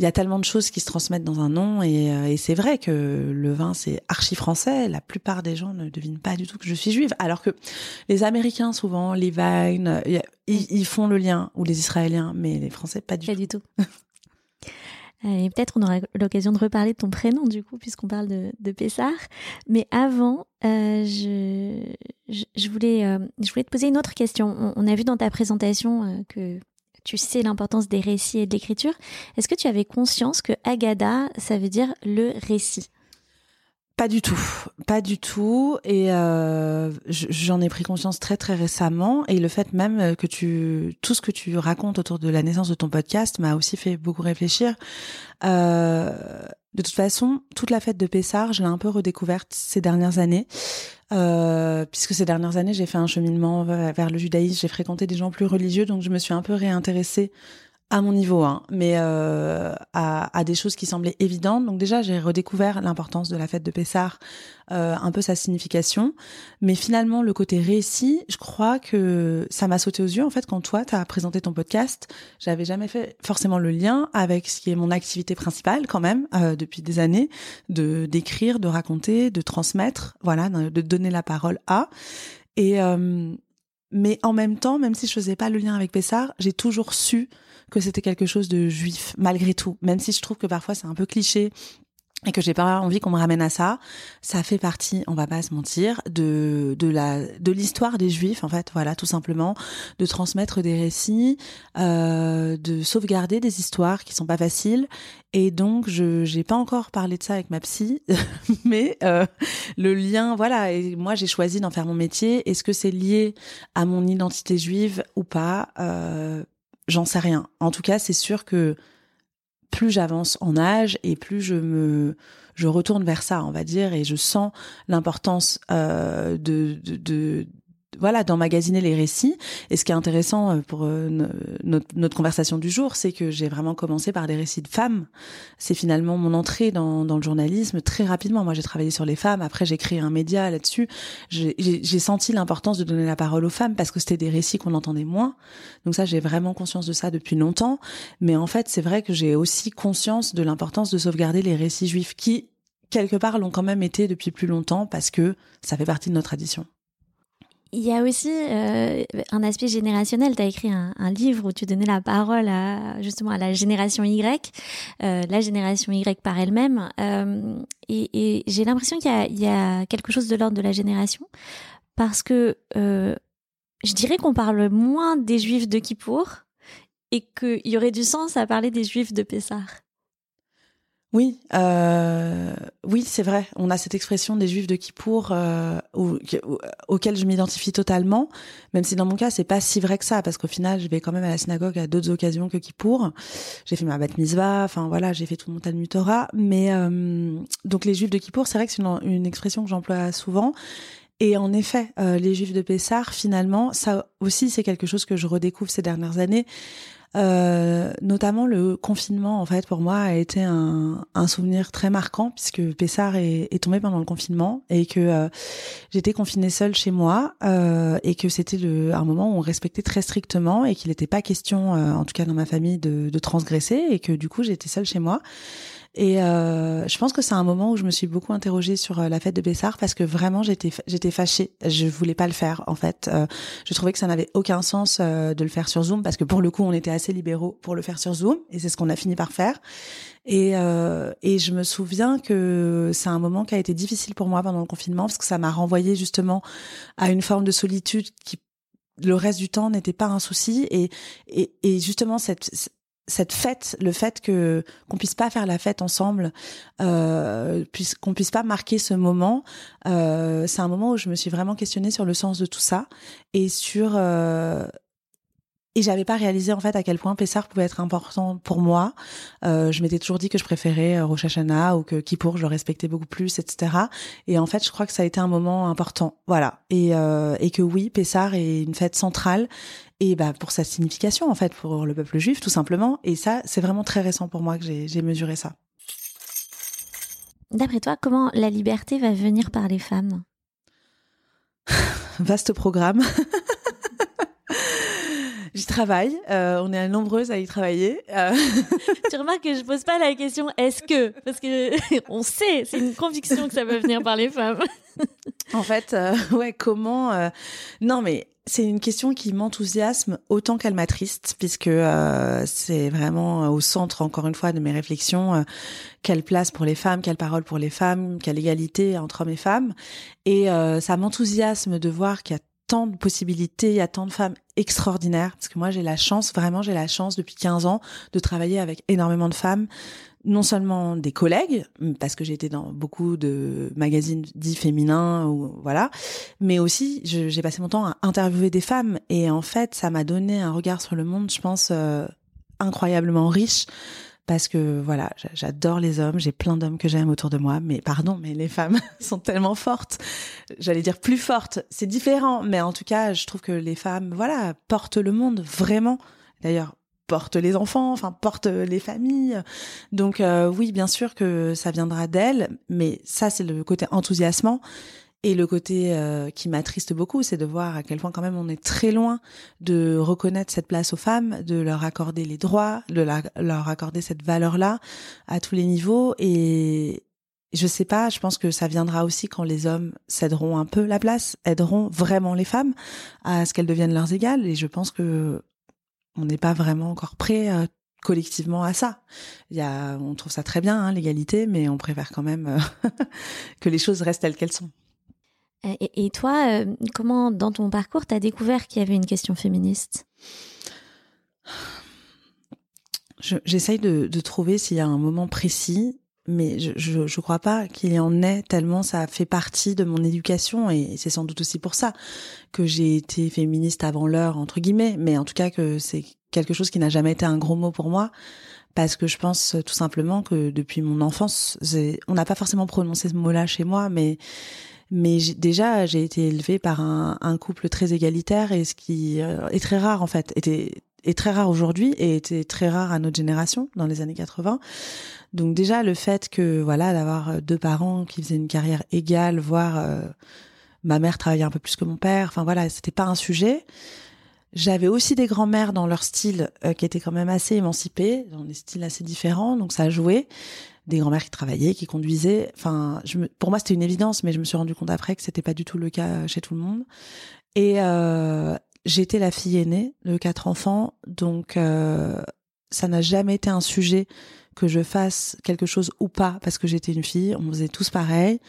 il y a tellement de choses qui se transmettent dans un nom et, euh, et c'est vrai que le vin c'est archi français. La plupart des gens ne devinent pas du tout que je suis juive, alors que les Américains souvent, les Vine, ils, font le lien ou les Israéliens, mais les Français pas du pas tout. du tout. Et peut-être on aura l'occasion de reparler de ton prénom du coup, puisqu'on parle de, de Pessard. Mais avant, euh, je, je, voulais, euh, je voulais te poser une autre question. On, a vu dans ta présentation euh, que tu sais l'importance des récits et de l'écriture. Est-ce que tu avais conscience que Agada, ça veut dire le récit? Pas du tout, pas du tout. Et euh, j'en ai pris conscience très très récemment. Et le fait même que tu, tout ce que tu racontes autour de la naissance de ton podcast m'a aussi fait beaucoup réfléchir. Euh, de toute façon, toute la fête de Pessard, je l'ai un peu redécouverte ces dernières années. Euh, puisque ces dernières années, j'ai fait un cheminement vers le judaïsme, j'ai fréquenté des gens plus religieux, donc je me suis un peu réintéressée à mon niveau, hein, mais euh, à, à, des choses qui semblaient évidentes. Donc déjà, j'ai redécouvert l'importance de la fête de Pessard, euh, un peu sa signification. Mais finalement, le côté récit, je crois que ça m'a sauté aux yeux. En fait, quand toi, tu as présenté ton podcast, j'avais jamais fait forcément le lien avec ce qui est mon activité principale quand même euh, depuis des années, de d'écrire, de raconter, de transmettre, voilà, de donner la parole à. Et euh, mais en même temps, même si je faisais pas le lien avec Pessard, j'ai toujours su que c'était quelque chose de juif, malgré tout. Même si je trouve que parfois c'est un peu cliché et que j'ai pas envie qu'on me ramène à ça, ça fait partie, on va pas se mentir, de de la de l'histoire des Juifs en fait, voilà, tout simplement, de transmettre des récits, euh, de sauvegarder des histoires qui sont pas faciles. Et donc je j'ai pas encore parlé de ça avec ma psy, mais euh, le lien, voilà. Et moi j'ai choisi d'en faire mon métier. Est-ce que c'est lié à mon identité juive ou pas? Euh, J'en sais rien. En tout cas, c'est sûr que plus j'avance en âge et plus je me je retourne vers ça, on va dire, et je sens l'importance euh, de, de, voilà d'emmagasiner les récits. Et ce qui est intéressant euh, pour euh, notre, conversation du jour c'est que j'ai vraiment commencé par des récits de femmes. C'est finalement mon entrée dans, dans le journalisme très rapidement. Moi j'ai travaillé sur les femmes. Après j'ai créé un média là-dessus. J'ai senti l'importance de donner la parole aux femmes parce que c'était des récits qu'on entendait moins. Donc ça j'ai vraiment conscience de ça depuis longtemps. Mais en fait c'est vrai que j'ai aussi conscience de l'importance de sauvegarder les récits juifs qui quelque part l'ont quand même été depuis plus longtemps parce que ça fait partie de notre tradition il y a aussi euh, un aspect générationnel. Tu as écrit un, un, livre où tu donnais la parole à justement à la génération Y, euh, la génération Y par elle-même. Euh, et, et j'ai l'impression qu'il y, y, a quelque chose de l'ordre de la génération parce que euh, je dirais qu'on parle moins des Juifs de Kippour et qu'il y aurait du sens à parler des Juifs de Pessah. Oui, euh, oui, c'est vrai. On a cette expression des Juifs de Kippour euh, auquel je m'identifie totalement, même si dans mon cas c'est pas si vrai que ça, parce qu'au final je vais quand même à la synagogue à d'autres occasions que Kippour. J'ai fait ma bat mitzvah, enfin voilà, j'ai fait tout mon Talmud Torah. Mais euh, donc les Juifs de Kippour, c'est vrai que c'est une, une, expression que j'emploie souvent. Et en effet, euh, les Juifs de Pessar, finalement, ça aussi c'est quelque chose que je redécouvre ces dernières années. Euh, notamment le confinement en fait pour moi a été un, un souvenir très marquant puisque Pessard est, est, tombé pendant le confinement et que euh, j'étais confinée seule chez moi euh, et que c'était un moment où on respectait très strictement et qu'il n'était pas question euh, en tout cas dans ma famille de, de transgresser et que du coup j'étais seule chez moi et euh, je pense que c'est un moment où je me suis beaucoup interrogée sur euh, la fête de Bessard parce que vraiment j'étais j'étais fâchée. Je voulais pas le faire en fait. Euh, je trouvais que ça n'avait aucun sens euh, de le faire sur Zoom parce que pour le coup on était assez libéraux pour le faire sur Zoom et c'est ce qu'on a fini par faire. Et, euh, et je me souviens que c'est un moment qui a été difficile pour moi pendant le confinement parce que ça m'a renvoyé justement à une forme de solitude qui le reste du temps n'était pas un souci et, et, et justement cette cette fête, le fait que qu'on puisse pas faire la fête ensemble, euh, puisse, qu'on puisse pas marquer ce moment, euh, c'est un moment où je me suis vraiment questionnée sur le sens de tout ça et sur euh, et j'avais pas réalisé en fait à quel point Pessar pouvait être important pour moi. Euh, je m'étais toujours dit que je préférais euh, Rosh Hashanah ou que Kippour je le respectais beaucoup plus, etc. Et en fait, je crois que ça a été un moment important, voilà. Et, euh, et que oui, Pessar est une fête centrale et bah pour sa signification en fait pour le peuple juif tout simplement. Et ça, c'est vraiment très récent pour moi que j'ai mesuré ça. D'après toi, comment la liberté va venir par les femmes? Vaste programme. J'y travaille. Euh, on est nombreuses à y travailler. Euh. tu remarques que je pose pas la question est-ce que? Parce que on sait, c'est une conviction que ça va venir par les femmes. en fait, euh, ouais, comment Non, mais c'est une question qui m'enthousiasme autant qu'elle m'attriste, puisque c'est vraiment au centre, encore une fois, de mes réflexions. quelle place pour les femmes, quelle parole pour les femmes, quelle égalité entre hommes et femmes. Et ça m'enthousiasme de voir qu'il y a tant de possibilités, il y a tant de femmes extraordinaires, parce que moi j'ai la chance, vraiment j'ai la chance depuis 15 ans de travailler avec énormément de femmes, non seulement des collègues, parce que j'ai été dans beaucoup de magazines dits féminins, ou voilà, mais aussi j'ai passé mon temps à interviewer des femmes, et en fait ça m'a donné un regard sur le monde, je pense, euh, incroyablement riche parce que voilà, j'adore les hommes, j'ai plein d'hommes que j'aime autour de moi, mais pardon, mais les femmes sont tellement fortes. J'allais dire plus fortes, c'est différent, mais en tout cas, je trouve que les femmes, voilà, portent le monde vraiment. D'ailleurs, portent les enfants, enfin portent les familles. Donc euh, oui, bien sûr que ça viendra d'elles, mais ça c'est le côté enthousiasmant. Et le côté euh, qui m'attriste beaucoup, c'est de voir à quel point quand même on est très loin de reconnaître cette place aux femmes, de leur accorder les droits, de leur accorder cette valeur-là à tous les niveaux. Et je sais pas, je pense que ça viendra aussi quand les hommes céderont un peu la place, aideront vraiment les femmes à ce qu'elles deviennent leurs égales. Et je pense que on n'est pas vraiment encore prêt euh, collectivement à ça. Il y a, on trouve ça très bien, hein, l'égalité, mais on préfère quand même euh, que les choses restent telles qu'elles sont. Et, toi, euh, comment dans ton parcours tu as découvert qu'il y avait une question féministe? J'essaye de, trouver s'il y a un moment précis, mais je ne crois pas qu'il y en ait tellement ça fait partie de mon éducation et c'est sans doute aussi pour ça que j'ai été féministe avant l'heure entre guillemets, mais en tout cas que c'est quelque chose qui n'a jamais été un gros mot pour moi parce que je pense tout simplement que depuis mon enfance, on n'a pas forcément prononcé ce mot-là chez moi, mais mais déjà j'ai été élevée par un, un, couple très égalitaire et ce qui euh, est très rare en fait était est très rare aujourd'hui et était très rare à notre génération dans les années 80. Donc déjà le fait que voilà d'avoir deux parents qui faisaient une carrière égale, voire euh, ma mère travaillait un peu plus que mon père. Enfin voilà, c'était pas un sujet. J'avais aussi des grands-mères dans leur style euh, qui étaient quand même assez émancipés, dans des styles assez différents, donc ça joué des grand-mères qui travaillaient, qui conduisaient. Enfin, je me, pour moi, c'était une évidence, mais je me suis rendu compte après que c'était pas du tout le cas chez tout le monde. Et euh, j'étais la fille aînée de quatre enfants, donc euh, ça n'a jamais été un sujet que je fasse quelque chose ou pas parce que j'étais une fille. On faisait tous pareil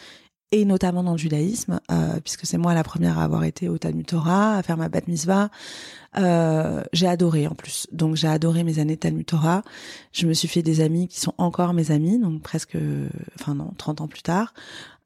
et notamment dans le judaïsme, euh, puisque c'est moi la première à avoir été au Talmud Torah, à faire ma bat mitzvah. Euh, j'ai adoré en plus, donc j'ai adoré mes années Talmud Torah. Je me suis fait des amis qui sont encore mes amis, donc presque, enfin non, 30 ans plus tard.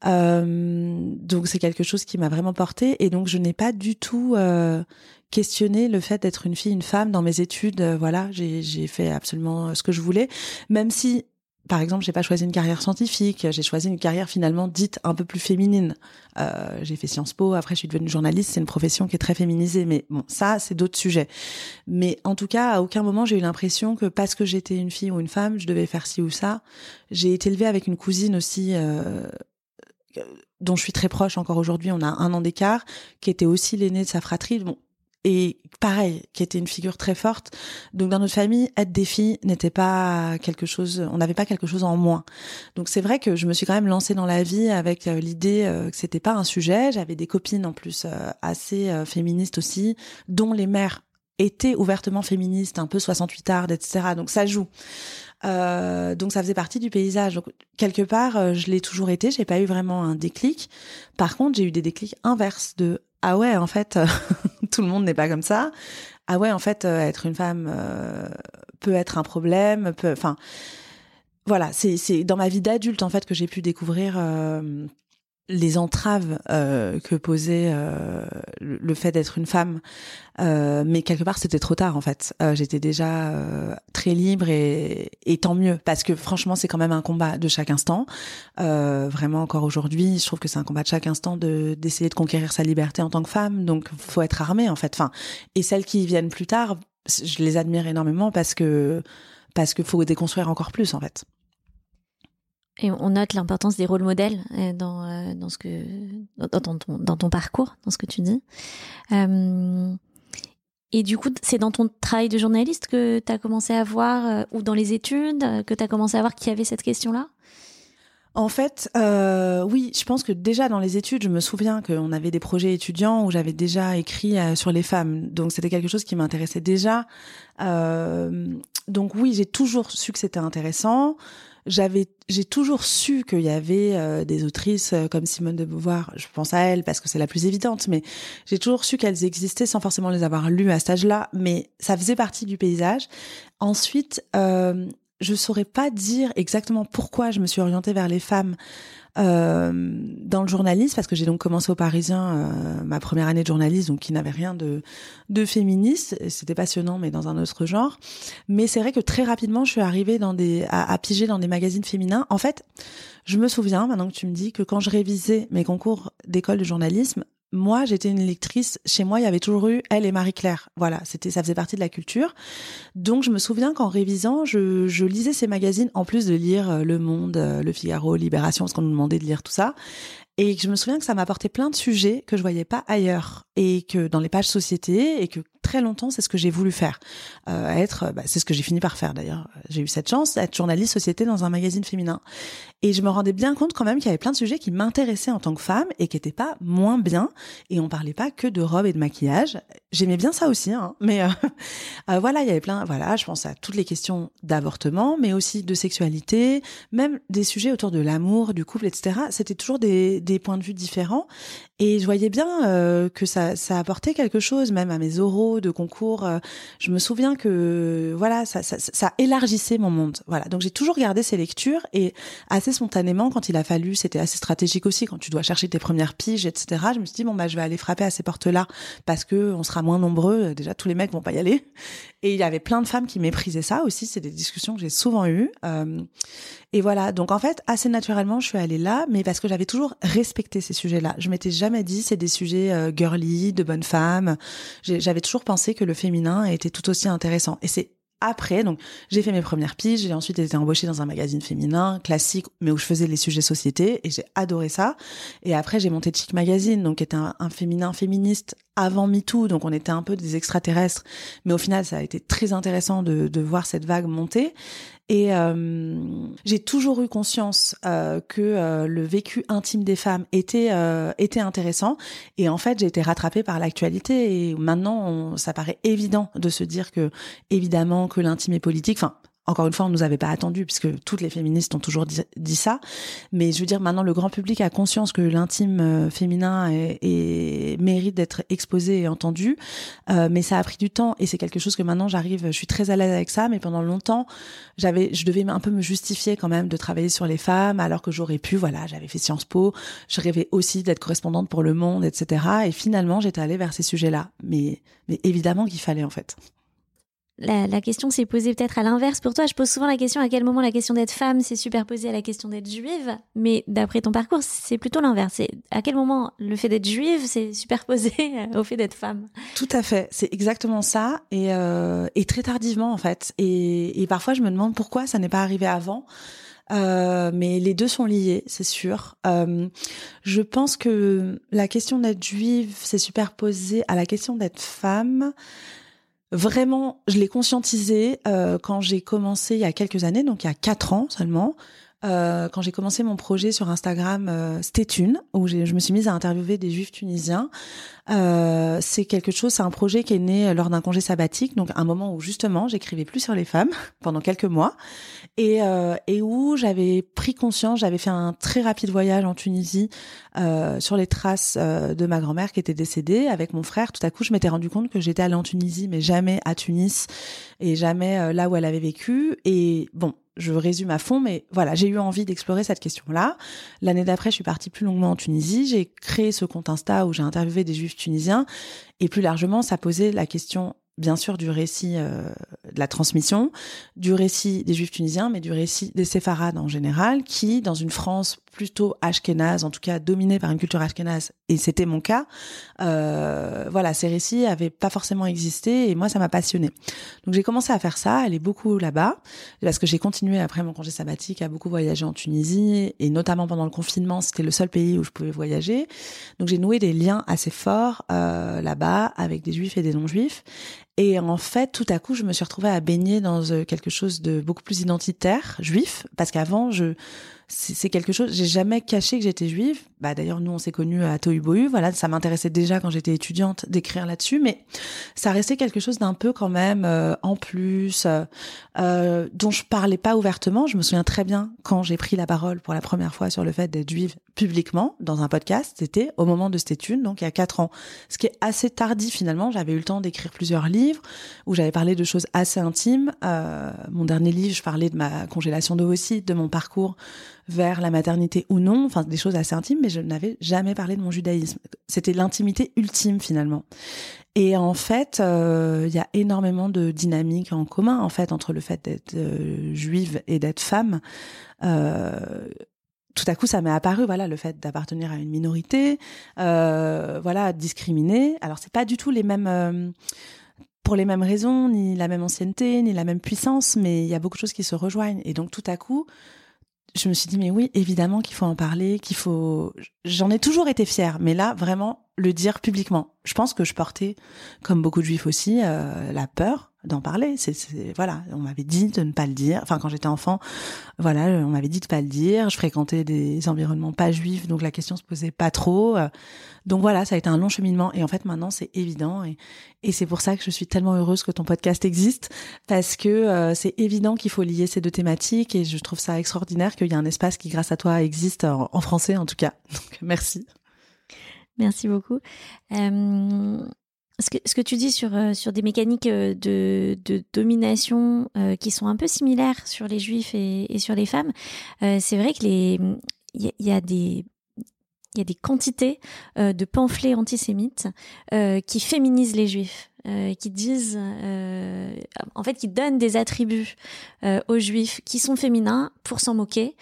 Euh, donc c'est quelque chose qui m'a vraiment porté, et donc je n'ai pas du tout euh, questionné le fait d'être une fille, une femme dans mes études. Euh, voilà, j'ai fait absolument ce que je voulais, même si par exemple, j'ai pas choisi une carrière scientifique, j'ai choisi une carrière finalement dite un peu plus féminine. Euh, j'ai fait Sciences Po, après je suis devenue journaliste, c'est une profession qui est très féminisée, mais bon, ça c'est d'autres sujets. Mais en tout cas, à aucun moment j'ai eu l'impression que parce que j'étais une fille ou une femme, je devais faire ci ou ça. J'ai été élevée avec une cousine aussi. Euh, dont je suis très proche encore aujourd'hui, on a un an d'écart, qui était aussi l'aînée de sa fratrie. Bon, et pareil, qui était une figure très forte. Donc dans notre famille, être des filles n'était pas quelque chose, on n'avait pas quelque chose en moins. Donc c'est vrai que je me suis quand même lancée dans la vie avec euh, l'idée euh, que c'était pas un sujet. J'avais des copines en plus euh, assez féministes aussi, dont les mères étaient ouvertement féministes, un peu 68 ardes, etc. Donc ça joue. Donc ça faisait partie du paysage. Donc, quelque part, je l'ai toujours été. J'ai pas eu vraiment un déclic. Par contre, j'ai eu des déclics inverses de ah ouais, en fait, tout le monde n'est pas comme ça. Ah ouais, en fait, euh, être une femme euh, peut être un problème. Enfin, voilà, c'est c'est dans ma vie d'adulte en fait que j'ai pu découvrir. Euh, les entraves euh, que posait euh, le fait d'être une femme, euh, mais quelque part c'était trop tard en fait. J'étais déjà très libre et, et, tant mieux parce que franchement c'est quand même un combat de chaque instant. vraiment encore aujourd'hui, je trouve que c'est un combat de chaque instant de d'essayer de conquérir sa liberté en tant que femme. Donc faut être armé en fait. Enfin et celles qui viennent plus tard, je les admire énormément parce que parce qu'il faut déconstruire encore plus en fait. Et on note l'importance des rôles modèles euh, dans, euh, dans ce que dans ton, dans ton parcours, dans ce que tu dis. Euh, et du coup, c'est dans ton travail de journaliste que tu as commencé à voir, ou dans les études, que tu as commencé à voir qu'il y avait cette question-là? En fait, oui, je pense que déjà dans les études, je me souviens qu'on avait des projets étudiants où j'avais déjà écrit sur les femmes. Donc c'était quelque chose qui m'intéressait déjà. Donc oui, j'ai toujours su que c'était intéressant j'avais j'ai toujours su qu'il y avait euh, des autrices euh, comme Simone de Beauvoir, je pense à elle parce que c'est la plus évidente, mais j'ai toujours su qu'elles existaient sans forcément les avoir lues à cet âge-là, mais ça faisait partie du paysage. Ensuite, euh, je saurais pas dire exactement pourquoi je me suis orientée vers les femmes euh, dans le journalisme parce que j'ai donc commencé au Parisien euh, ma première année de journalisme donc qui n'avait rien de de féministe. C'était passionnant mais dans un autre genre. Mais c'est vrai que très rapidement je suis arrivée dans des à, à piger dans des magazines féminins. En fait je me souviens maintenant que tu me dis que quand je révisais mes concours d'école de journalisme moi, j'étais une lectrice. Chez moi, il y avait toujours eu elle et Marie-Claire. Voilà, c'était, ça faisait partie de la culture. Donc, je me souviens qu'en révisant, je, je, lisais ces magazines en plus de lire euh, Le Monde, euh, Le Figaro, Libération, parce qu'on nous demandait de lire tout ça. Et je me souviens que ça m'apportait plein de sujets que je voyais pas ailleurs et que dans les pages société et que très longtemps c'est ce que j'ai voulu faire. Euh, être bah, c'est ce que j'ai fini par faire d'ailleurs. J'ai eu cette chance d'être journaliste société dans un magazine féminin. Et je me rendais bien compte quand même qu'il y avait plein de sujets qui m'intéressaient en tant que femme et qui n'étaient pas moins bien. Et on parlait pas que de robes et de maquillage. J'aimais bien ça aussi hein, mais euh, euh, voilà il y avait plein voilà je pense à toutes les questions d'avortement mais aussi de sexualité même des sujets autour de l'amour du couple etc c'était toujours des, points de vue différents. Et je voyais bien que ça, ça apportait quelque chose, même à mes oraux de concours. Euh, je me souviens que voilà, ça, élargissait mon monde. Voilà, donc j'ai toujours gardé ces lectures et assez spontanément, quand il a fallu, c'était assez stratégique aussi, quand tu dois chercher tes premières piges, etc. Je me suis dit bon bah je vais aller frapper à ces portes-là parce que on sera moins nombreux. Déjà tous les mecs vont pas y aller. Et il y avait plein de femmes qui méprisaient ça aussi. C'est des discussions que j'ai souvent eues. Euh, et voilà, donc en fait, assez naturellement, je suis allée là, mais parce que j'avais toujours respecté ces sujets-là. Je m'étais jamais dit c'est des sujets euh, girly, de bonnes femmes. J'avais toujours pensé que le féminin était tout aussi intéressant. Et c'est après, donc j'ai fait mes premières piges, j'ai ensuite été embauchée dans un magazine féminin classique, mais où je faisais les sujets société et j'ai adoré ça. Et après j'ai monté Chic Magazine, donc qui était un féminin féministe avant MeToo, donc on était un peu des extraterrestres, mais au final ça a été très intéressant de, de voir cette vague monter. Et euh, j'ai toujours eu conscience euh, que euh, le vécu intime des femmes était euh, était intéressant. Et en fait, j'ai été rattrapée par l'actualité. Et maintenant, ça paraît évident de se dire que évidemment que l'intime est politique. Enfin, encore une fois, on nous avait pas attendu puisque toutes les féministes ont toujours dit, ça. Mais je veux dire, maintenant, le grand public a conscience que l'intime euh, féminin est, mérite d'être exposé et entendu. Euh, mais ça a pris du temps et c'est quelque chose que maintenant j'arrive, je suis très à l'aise avec ça. Mais pendant longtemps, j'avais, je devais un peu me justifier quand même de travailler sur les femmes alors que j'aurais pu. Voilà, j'avais fait Sciences Po. Je rêvais aussi d'être correspondante pour Le Monde, etc. Et finalement, j'étais allée vers ces sujets-là. Mais, mais évidemment qu'il fallait en fait la, question s'est posée peut-être à l'inverse pour toi. Je pose souvent la question à quel moment la question d'être femme s'est superposée à la question d'être juive, mais d'après ton parcours, c'est plutôt l'inverse. À quel moment le fait d'être juive s'est superposé au fait d'être femme? Tout à fait, c'est exactement ça, et, euh, très tardivement en fait. Et, et, parfois, je me demande pourquoi ça n'est pas arrivé avant. Euh, mais les deux sont liés, c'est sûr. Euh, je pense que la question d'être juive s'est superposée à la question d'être femme Vraiment, je l'ai conscientisé euh, quand j'ai commencé il y a quelques années, donc il y a quatre ans seulement, euh, quand j'ai commencé mon projet sur Instagram euh, où je me suis mise à interviewer des juifs tunisiens. Euh, c'est quelque chose, c'est un projet qui est né lors d'un congé sabbatique, donc un moment où justement j'écrivais plus sur les femmes pendant quelques mois, et, euh, et où j'avais pris conscience, j'avais fait un très rapide voyage en Tunisie euh, sur les traces euh, de ma grand-mère qui était décédée avec mon frère. Tout à coup, je m'étais rendu compte que j'étais allée en Tunisie, mais jamais à Tunis et jamais là où elle avait vécu. Et bon, je résume à fond, mais voilà, j'ai eu envie d'explorer cette question-là. L'année d'après, je suis partie plus longuement en Tunisie. J'ai créé ce compte Insta où j'ai interviewé des juifs tunisiens. Et plus largement, ça posait la question bien sûr du récit euh, de la transmission, du récit des Juifs tunisiens, mais du récit des séfarades en général, qui, dans une France plutôt ashkénaze, en tout cas dominée par une culture ashkénaze, et c'était mon cas, euh, voilà, ces récits avaient pas forcément existé, et moi, ça m'a passionné. Donc j'ai commencé à faire ça, aller beaucoup là-bas, parce que j'ai continué après mon congé sabbatique à beaucoup voyager en Tunisie, et notamment pendant le confinement, c'était le seul pays où je pouvais voyager. Donc j'ai noué des liens assez forts euh, là-bas avec des Juifs et des non-Juifs. Et en fait, tout à coup, je me suis retrouvée à baigner dans euh, quelque chose de beaucoup plus identitaire, juif, parce qu'avant, je c'est quelque chose. J'ai jamais caché que j'étais juive. Bah d'ailleurs nous on s'est connus à Tohubohu. Voilà, ça m'intéressait déjà quand j'étais étudiante d'écrire là-dessus, mais ça restait quelque chose d'un peu quand même euh, en plus euh, euh, dont je parlais pas ouvertement. Je me souviens très bien quand j'ai pris la parole pour la première fois sur le fait d'être juive publiquement dans un podcast. C'était au moment de étude, donc il y a quatre ans, ce qui est assez tardif finalement. J'avais eu le temps d'écrire plusieurs livres où j'avais parlé de choses assez intimes. Euh, mon dernier livre, je parlais de ma congélation d'ovocytes, de mon parcours vers la maternité ou non, enfin des choses assez intimes, mais je n'avais jamais parlé de mon judaïsme. C'était l'intimité ultime finalement. Et en fait, euh, il y a énormément de dynamiques en commun en fait entre le fait d'être euh, juive et d'être femme. Euh, tout à coup, ça m'est apparu, voilà, le fait d'appartenir à une minorité, voilà, discriminée. Alors, c'est pas du tout les mêmes pour les mêmes raisons, ni la même ancienneté, ni la même puissance, mais il y a beaucoup de choses qui se rejoignent. Et donc tout à coup, je me suis dit mais oui, évidemment qu'il faut en parler, qu'il faut. J'en ai toujours été fière, mais là vraiment le dire publiquement. Je pense que je portais, comme beaucoup de juifs aussi, euh, la peur d'en parler. C'est, voilà, on m'avait dit de ne pas le dire. Enfin, quand j'étais enfant, voilà, on m'avait dit de pas le dire. Je fréquentais des environnements pas juifs, donc la question se posait pas trop. Donc voilà, ça a été un long cheminement. Et en fait, maintenant, c'est évident. Et, c'est pour ça que je suis tellement heureuse que ton podcast existe, parce que euh, c'est évident qu'il faut lier ces deux thématiques. Et je trouve ça extraordinaire qu'il y ait un espace qui, grâce à toi, existe en, en français en tout cas. Donc merci. Merci beaucoup. Euh, ce que, ce que tu dis sur, euh, sur des mécaniques euh, de, de domination euh, qui sont un peu similaires sur les juifs et, et sur les femmes, c'est vrai que il y, a des il y a des quantités de pamphlets antisémites qui féminisent les juifs. qui disent, en fait, qui donnent des attributs aux juifs qui sont féminins pour s'en moquer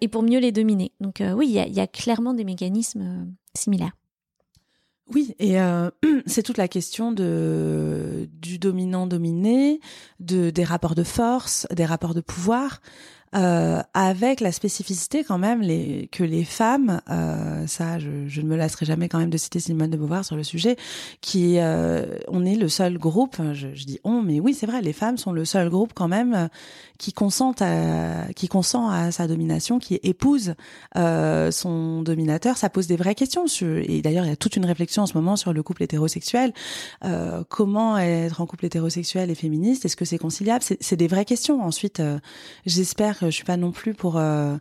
et pour mieux les dominer. Donc oui, il y a, y a, clairement des mécanismes similaires. Oui, et euh, c'est toute la question de du dominant dominé, de des rapports de force, des rapports de pouvoir. Euh, avec la spécificité quand même les, que les femmes, euh, ça je, je, ne me lasserai jamais quand même de citer Simone de Beauvoir sur le sujet, qui euh, on est le seul groupe, je, je dis on, mais oui c'est vrai, les femmes sont le seul groupe quand même qui consent à, qui consent à sa domination, qui épouse euh, son dominateur. Ça pose des vraies questions. Et d'ailleurs il y a toute une réflexion en ce moment sur le couple hétérosexuel. Euh, comment être en couple hétérosexuel et féministe? Est-ce que c'est conciliable? C'est des vraies questions. Ensuite, j'espère je suis pas non plus pour euh,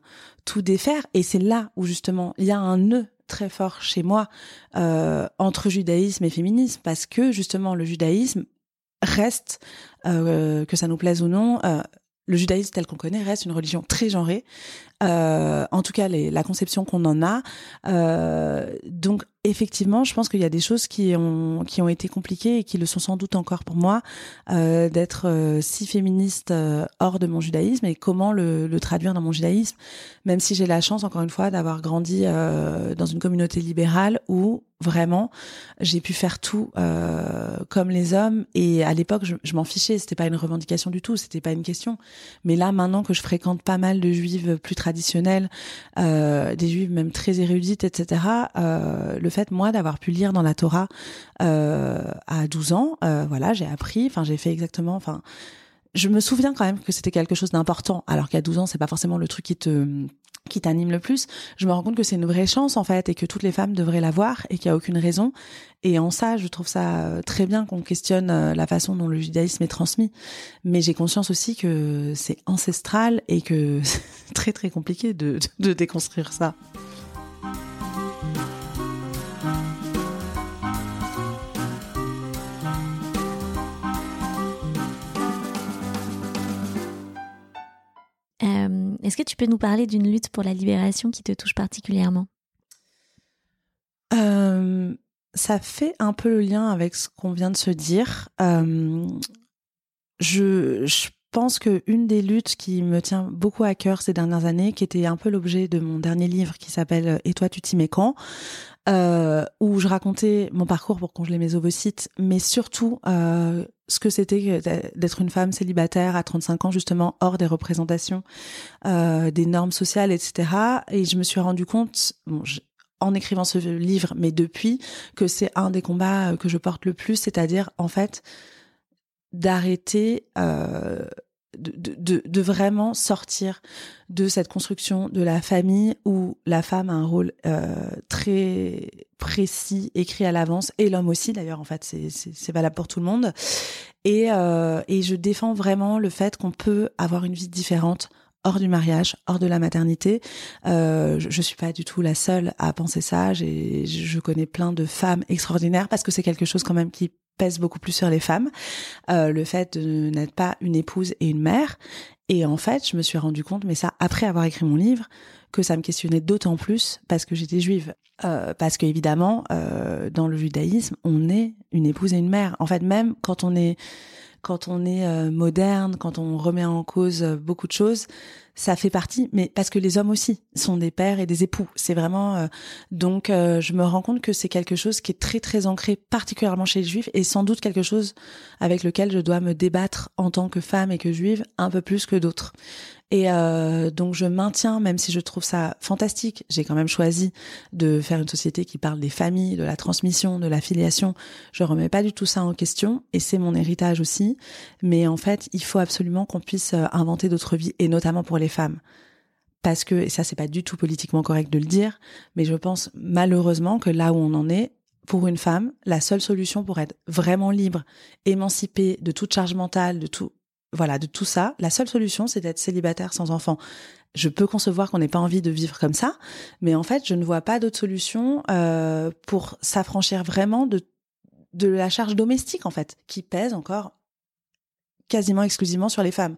tout défaire. Et c'est là où justement il y a un nœud très fort chez moi euh, entre judaïsme et féminisme, parce que justement le judaïsme reste, euh, que ça nous plaise ou non, le judaïsme tel qu'on connaît reste une religion très genrée. En tout cas, la conception qu'on en a. donc, effectivement, je pense qu'il y a des choses qui ont qui ont été compliquées et qui le sont sans doute encore pour moi euh, d'être euh, si féministe euh, hors de mon judaïsme et comment le, traduire dans mon judaïsme, même si j'ai la chance encore une fois d'avoir grandi euh, dans une communauté libérale où vraiment j'ai pu faire tout euh, comme les hommes et à l'époque je, je m'en fichais, c'était pas une revendication du tout, c'était pas une question. Mais là maintenant que je fréquente pas mal de juives plus traditionnelles, des juives même très érudites, etc. le fait moi d'avoir pu lire dans la Torah euh, à 12 ans, euh, voilà, j'ai appris, enfin j'ai fait exactement, enfin je me souviens quand même que c'était quelque chose d'important, alors qu'à 12 ans c'est pas forcément le truc qui te qui t'anime le plus, je me rends compte que c'est une vraie chance en fait et que toutes les femmes devraient l'avoir et qu'il n'y a aucune raison. Et en ça, je trouve ça euh, très bien qu'on questionne la façon dont le judaïsme est transmis. Mais j'ai conscience aussi que c'est ancestral et que c'est très très compliqué de, de déconstruire ça. Est-ce que tu peux nous parler d'une lutte pour la libération qui te touche particulièrement? Euh, Ça fait un peu le lien avec ce qu'on vient de se dire. Euh, je, je pense qu'une des luttes qui me tient beaucoup à cœur ces dernières années, qui était un peu l'objet de mon dernier livre qui s'appelle Et toi tu t'y mets quand euh, où je racontais mon parcours pour congeler mes ovocytes, mais surtout euh, ce que c'était d'être une femme célibataire à 35 ans, justement hors des représentations, euh, des normes sociales, etc. Et je me suis rendu compte, bon, en écrivant ce livre, mais depuis, que c'est un des combats que je porte le plus, c'est-à-dire en fait d'arrêter euh, de, de, vraiment sortir de cette construction de la famille où la femme a un rôle euh, très précis, écrit à l'avance, et l'homme aussi d'ailleurs, en fait, c'est valable pour tout le monde. Et, euh, et je défends vraiment le fait qu'on peut avoir une vie différente hors du mariage, hors de la maternité. Je, je suis pas du tout la seule à penser ça. Je connais plein de femmes extraordinaires parce que c'est quelque chose quand même qui pèse beaucoup plus sur les femmes, euh, le fait de n'être pas une épouse et une mère. Et en fait, je me suis rendu compte, mais ça après avoir écrit mon livre, que ça me questionnait d'autant plus parce que j'étais juive. Euh, parce qu'évidemment, euh, dans le judaïsme, on est une épouse et une mère. En fait, même quand on est quand on est euh, moderne, quand on remet en cause euh, beaucoup de choses, ça fait partie, mais parce que les hommes aussi sont des pères et des époux. C'est vraiment euh, donc je me rends compte que c'est quelque chose qui est très très ancré, particulièrement chez les juifs, et sans doute quelque chose avec lequel je dois me débattre en tant que femme et que juive un peu plus que d'autres. Et euh, donc je maintiens, même si je trouve ça fantastique, j'ai quand même choisi de faire une société qui parle des familles, de la transmission, de la filiation. Je remets pas du tout ça en question et c'est mon héritage aussi. Mais en fait, il faut absolument qu'on puisse euh, inventer d'autres vies et notamment pour les femmes. Parce que, et ça c'est pas du tout politiquement correct de le dire, mais je pense malheureusement que là où on en est, pour une femme, la seule solution pour être vraiment libre, émancipée de toute charge mentale, de tout, voilà, de tout ça, la seule solution, c'est d'être célibataire sans enfant. Je peux concevoir qu'on n'ait pas envie de vivre comme ça, mais en fait, je ne vois pas d'autre solution euh, pour s'affranchir vraiment de de la charge domestique en fait, qui pèse encore quasiment exclusivement sur les femmes.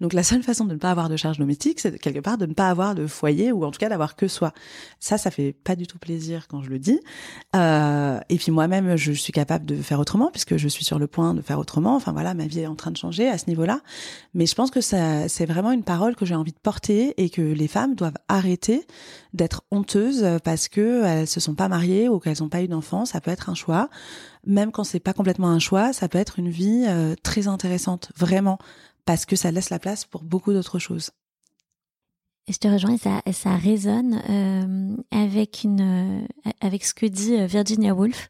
Donc la seule façon de ne pas avoir de charge domestique, c'est quelque part de ne pas avoir de foyer ou en tout cas d'avoir que soi. Ça, ça fait pas du tout plaisir quand je le dis. Euh, et puis moi-même, je suis capable de faire autrement puisque je suis sur le point de faire autrement. Enfin voilà, ma vie est en train de changer à ce niveau-là. Mais je pense que ça, c'est vraiment une parole que j'ai envie de porter et que les femmes doivent arrêter d'être honteuses parce que elles se sont pas mariées ou qu'elles n'ont pas eu d'enfants. Ça peut être un choix même quand c'est pas complètement un choix, ça peut être une vie euh, très intéressante, vraiment, parce que ça laisse la place pour beaucoup d'autres choses. Et je te rejoins, ça, ça résonne euh, avec une, euh, avec ce que dit Virginia Woolf.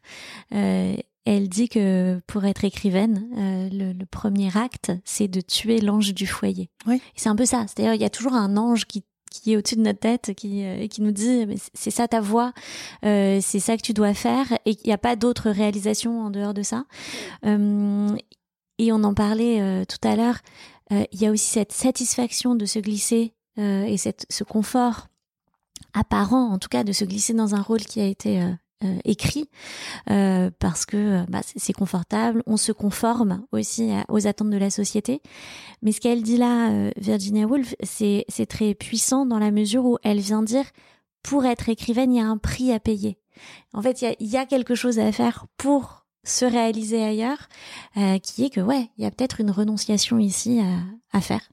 elle dit que pour être écrivaine, le, premier acte, c'est de tuer l'ange du foyer. Oui. C'est un peu ça. C'est-à-dire, il y a toujours un ange qui qui est au-dessus de notre tête, qui, euh, qui nous dit c'est ça ta voix, euh, c'est ça que tu dois faire, et il n'y a pas d'autre réalisation en dehors de ça. Euh, et on en parlait euh, tout à l'heure, il y a aussi cette satisfaction de se glisser et cette, ce confort apparent, en tout cas, de se glisser dans un rôle qui a été euh, écrit euh, parce que euh, bah, c'est confortable, on se conforme aussi aux attentes de la société. Mais ce qu'elle dit là, Virginia Woolf, c'est très puissant dans la mesure où elle vient dire pour être écrivaine, il y a un prix à payer. En fait, il y a, quelque chose à faire pour se réaliser ailleurs, qui est que ouais, il y a peut-être une renonciation ici à faire.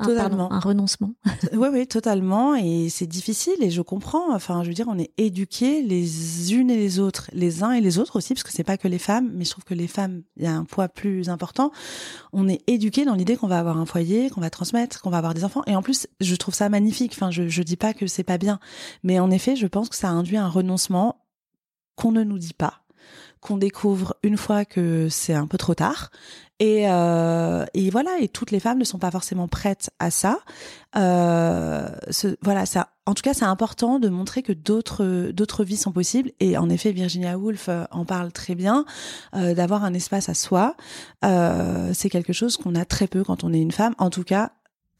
Un, totalement. un renoncement. oui, oui, totalement. Et c'est difficile et je comprends. Enfin, je veux dire, on est éduqués les unes et les autres, les uns et les autres aussi, parce que c'est pas que les femmes, mais je trouve que les femmes, il y a un poids plus important. On est éduqués dans l'idée qu'on va avoir un foyer, qu'on va transmettre, qu'on va avoir des enfants. Et en plus, je trouve ça magnifique. Enfin, je, je dis pas que c'est pas bien. Mais en effet, je pense que ça induit un renoncement qu'on ne nous dit pas qu'on découvre une fois que c'est un peu trop tard. Et, euh, et voilà, et toutes les femmes ne sont pas forcément prêtes à ça. Euh, voilà, ça. En tout cas, c'est important de montrer que d'autres d'autres vies sont possibles. Et en effet, Virginia Woolf euh, en parle très bien. D'avoir un espace à soi, c'est quelque chose qu'on a très peu quand on est une femme. En tout cas,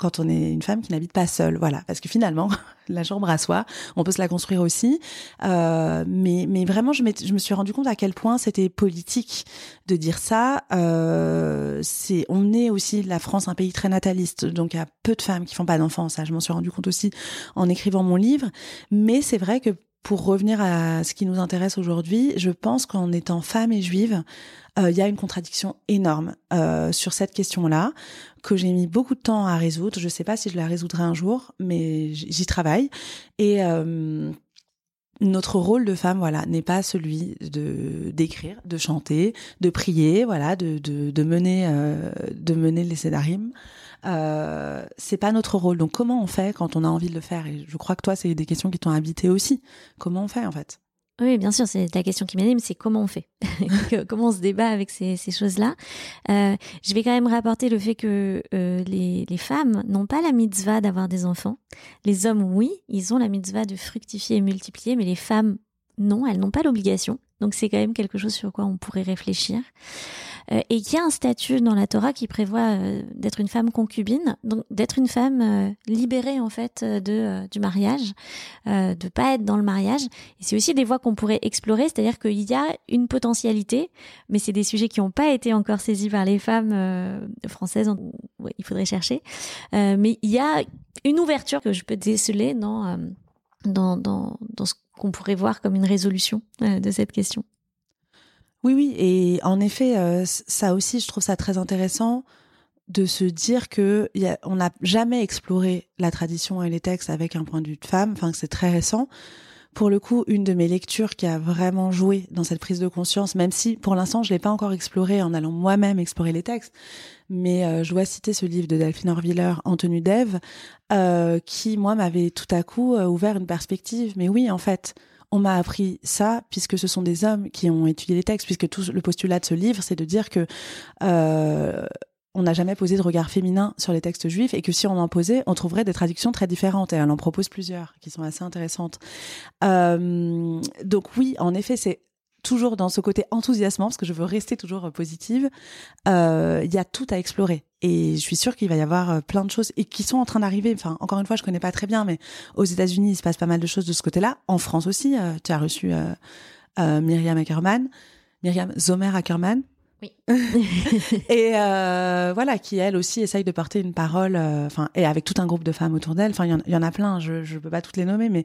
quand on est une femme qui n'habite pas seule. Voilà, parce que finalement, la chambre à soi, on peut se la construire aussi. Euh, mais, mais vraiment, je, je me suis rendu compte à quel point c'était politique de dire ça. Euh, c'est, on est aussi la France un pays très nataliste, donc il y a peu de femmes qui font pas d'enfants. Ça, je m'en suis rendu compte aussi en écrivant mon livre. Mais c'est vrai que pour revenir à ce qui nous intéresse aujourd'hui, je pense qu'en étant femme et juive, euh, il y a une contradiction énorme euh, sur cette question-là que j'ai mis beaucoup de temps à résoudre. Je ne sais pas si je la résoudrai un jour, mais j'y travaille. Euh, notre rôle de femme, voilà, n'est pas celui de d'écrire, de chanter, de prier, voilà, de de, de mener de mener les sédarim euh, c'est pas notre rôle. Donc comment on fait quand on a envie de le faire? Et je crois que toi, c'est des questions qui t'ont habité aussi. Comment on fait en fait? Oui, bien sûr, c'est la question qui m'anime, c'est comment on fait, comment on se débat avec ces, choses-là. Euh, je vais quand même rapporter le fait que euh, les, les, femmes n'ont pas la mitzvah d'avoir des enfants. Les hommes, oui, ils ont la mitzvah de fructifier et multiplier, mais les femmes, non, elles n'ont pas l'obligation. Donc c'est quand même quelque chose sur quoi on pourrait réfléchir. Euh, et qu'il y a un statut dans la Torah qui prévoit euh, d'être une femme concubine, donc d'être une femme euh, libérée en fait de du mariage, de pas être dans le mariage. Et c'est aussi des voies qu'on pourrait explorer, c'est-à-dire qu'il y a une potentialité, mais c'est des sujets qui n'ont pas été encore saisis par les femmes françaises. Il faudrait chercher, mais il y a une ouverture que je peux déceler dans, dans, dans ce qu'on pourrait voir comme une résolution de cette question. Oui, oui, et en effet, euh, ça aussi, je trouve ça très intéressant de se dire que on n'a jamais exploré la tradition et les textes avec un point de vue de femme, enfin que c'est très récent. Pour le coup, une de mes lectures qui a vraiment joué dans cette prise de conscience, même si pour l'instant je l'ai pas encore exploré en allant moi-même explorer les textes, mais euh, je dois citer ce livre de Delphine Orviller, En tenue d'Ève, euh, qui moi m'avait tout à coup ouvert une perspective. Mais oui, en fait, on m'a appris ça puisque ce sont des hommes qui ont étudié les textes, puisque tout le postulat de ce livre, c'est de dire que euh, on n'a jamais posé de regard féminin sur les textes juifs et que si on en posait, on trouverait des traductions très différentes. Et elle en propose plusieurs qui sont assez intéressantes. Euh, donc oui, en effet, c'est toujours dans ce côté enthousiasmant, parce que je veux rester toujours positive, euh, il y a tout à explorer. Et je suis sûre qu'il va y avoir euh, plein de choses et qui sont en train d'arriver. Enfin, encore une fois, je connais pas très bien, mais aux États-Unis, il se passe pas mal de choses de ce côté-là. En France aussi, euh, tu as reçu euh, Myriam Ackerman, Myriam Zomer Ackerman. Oui. et voilà, qui elle aussi essaye de porter une parole, enfin, et avec tout un groupe de femmes autour d'elle. Enfin, il y, en a plein. Je ne peux pas toutes les nommer, mais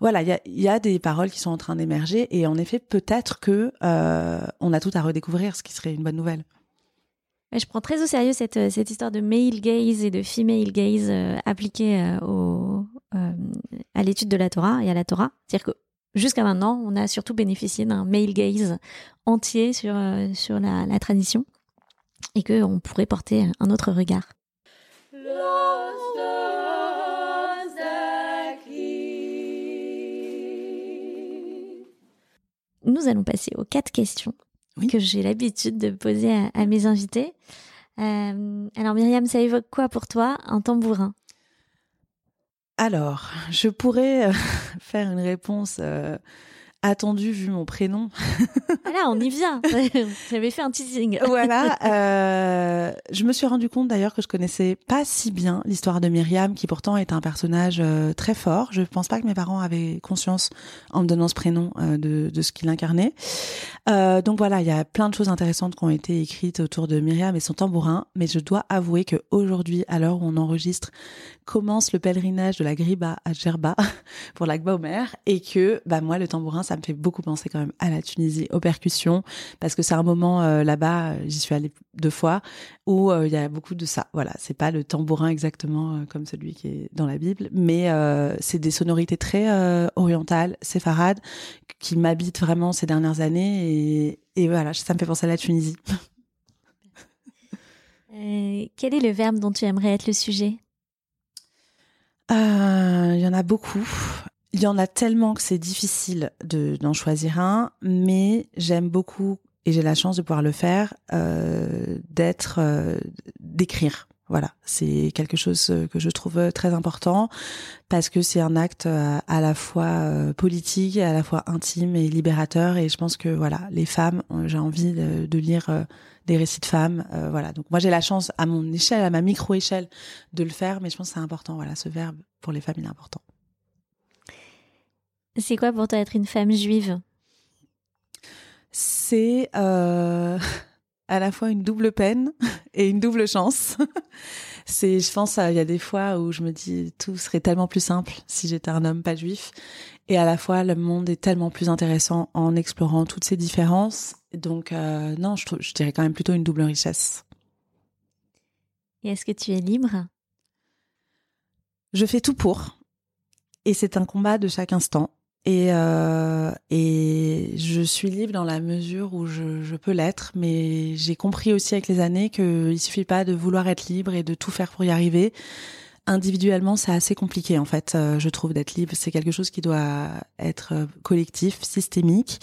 voilà, il y a, des paroles qui sont en train d'émerger et en effet, peut-être que euh, on a tout à redécouvrir, ce qui serait une bonne nouvelle. Je prends très au sérieux cette, euh, cette histoire de male gaze et de female gaze euh, appliquée au, à l'étude de la Torah et à la Torah. C'est-à-dire que jusqu'à maintenant, on a surtout bénéficié d'un male gaze entier sur, sur la, la tradition et qu'on pourrait porter un autre regard. Nous allons passer aux quatre questions que j'ai l'habitude de poser à, mes invités. Euh, alors Myriam, ça évoque quoi pour toi un tambourin? Alors, je pourrais euh, faire une réponse euh, attendu vu mon prénom. Voilà, on y vient. J'avais fait un teasing. voilà. Euh, je me suis rendu compte d'ailleurs que je connaissais pas si bien l'histoire de Myriam, qui pourtant est un personnage euh, très fort. Je pense pas que mes parents avaient conscience en me donnant ce prénom euh, de, de, ce qu'il incarnait. Euh, donc voilà, il y a plein de choses intéressantes qui ont été écrites autour de Myriam et son tambourin. Mais je dois avouer que aujourd'hui, à l'heure où on enregistre, commence le pèlerinage de la Griba à Gerba pour l'Akba Omer et que bah moi le tambourin ça me fait beaucoup penser quand même à la Tunisie, aux percussions, parce que c'est un moment euh, là-bas, euh, j'y suis allée deux fois, où euh, il y a beaucoup de ça. Voilà, c'est pas le tambourin exactement comme celui qui est dans la Bible, mais c'est des sonorités très orientales, séfarades, qui m'habitent vraiment ces dernières années, et, et voilà, ça me fait penser à la Tunisie. quel est le verbe dont tu aimerais être le sujet? Il y en a beaucoup. Il y en a tellement que c'est difficile de, d'en choisir un, mais j'aime beaucoup et j'ai la chance de pouvoir le faire, euh, d'être, euh, d'écrire. Voilà, c'est quelque chose que je trouve très important parce que c'est un acte à la fois politique, à la fois intime et libérateur. Et je pense que voilà, les femmes, j'ai envie de, lire des récits de femmes. voilà, donc moi j'ai la chance à mon échelle, à ma micro échelle, de le faire, mais je pense que c'est important. Voilà, ce verbe pour les femmes, il est important. C'est quoi pour toi être une femme juive? C'est euh, à la fois une double peine et une double chance. c'est, je pense, il y a des fois où je me dis tout serait tellement plus simple si j'étais un homme pas juif, et à la fois le monde est tellement plus intéressant en explorant toutes ces différences. Donc euh, non, je, je dirais quand même plutôt une double richesse. Et est-ce que tu es libre? Je fais tout pour. Et c'est un combat de chaque instant. Et, euh, et je suis libre dans la mesure où je, je peux l'être, mais j'ai compris aussi avec les années qu'il suffit pas de vouloir être libre et de tout faire pour y arriver. Individuellement, c'est assez compliqué en fait, euh, je trouve, d'être libre. C'est quelque chose qui doit être collectif, systémique.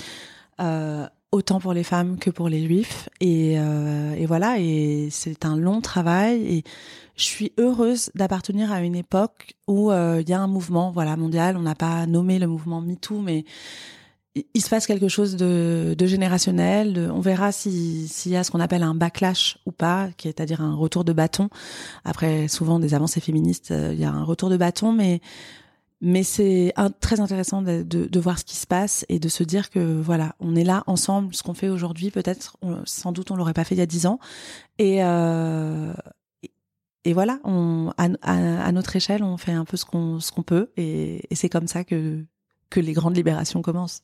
Euh, autant pour les femmes que pour les juifs et, euh, et voilà et c'est un long travail et je suis heureuse d'appartenir à une époque où euh, il y a un mouvement voilà mondial on n'a pas nommé le mouvement MeToo mais il se passe quelque chose de, générationnel. on verra s'il y a ce qu'on appelle un backlash ou pas, qui est à dire un retour de bâton. Après, souvent des avancées féministes, euh, il y a un retour de bâton, mais mais c'est très intéressant de, voir ce qui se passe et de se dire que voilà, on est là ensemble. Ce qu'on fait aujourd'hui, peut-être, sans doute, on l'aurait pas fait il y a dix ans. Et euh, et voilà, à, notre échelle, on fait un peu ce qu'on ce peut, et, et c'est comme ça que que les grandes libérations commencent.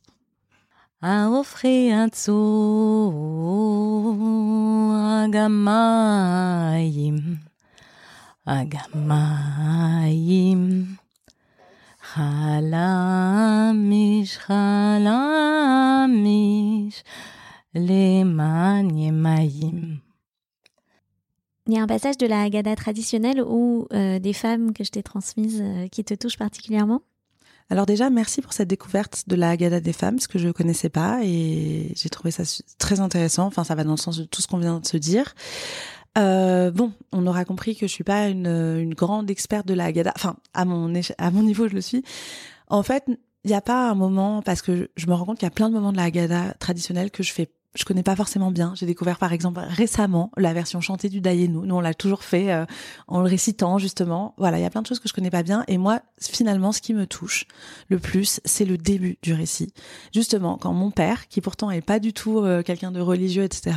Il y a un passage de la Haggadah traditionnelle ou euh, des femmes que je t'ai transmises euh, qui te touchent particulièrement alors déjà, merci pour cette découverte de la Haggadah des femmes, ce que je ne connaissais pas et j'ai trouvé ça très intéressant. Enfin, ça va dans le sens de tout ce qu'on vient de se dire. Euh, bon, on aura compris que je suis pas une, une grande experte de la Haggadah. Enfin, à mon à mon niveau, je le suis. En fait, il n'y a pas un moment parce que je me rends compte qu'il y a plein de moments de la Haggadah traditionnelle que je fais je connais pas forcément bien. J'ai découvert par exemple récemment la version chantée du Dayenu. Nous, on l'a toujours fait euh, en le récitant justement. Voilà, il y a plein de choses que je connais pas bien. Et moi, finalement, ce qui me touche le plus, c'est le début du récit. Justement, quand mon père, qui pourtant est pas du tout euh, quelqu'un de religieux, etc.,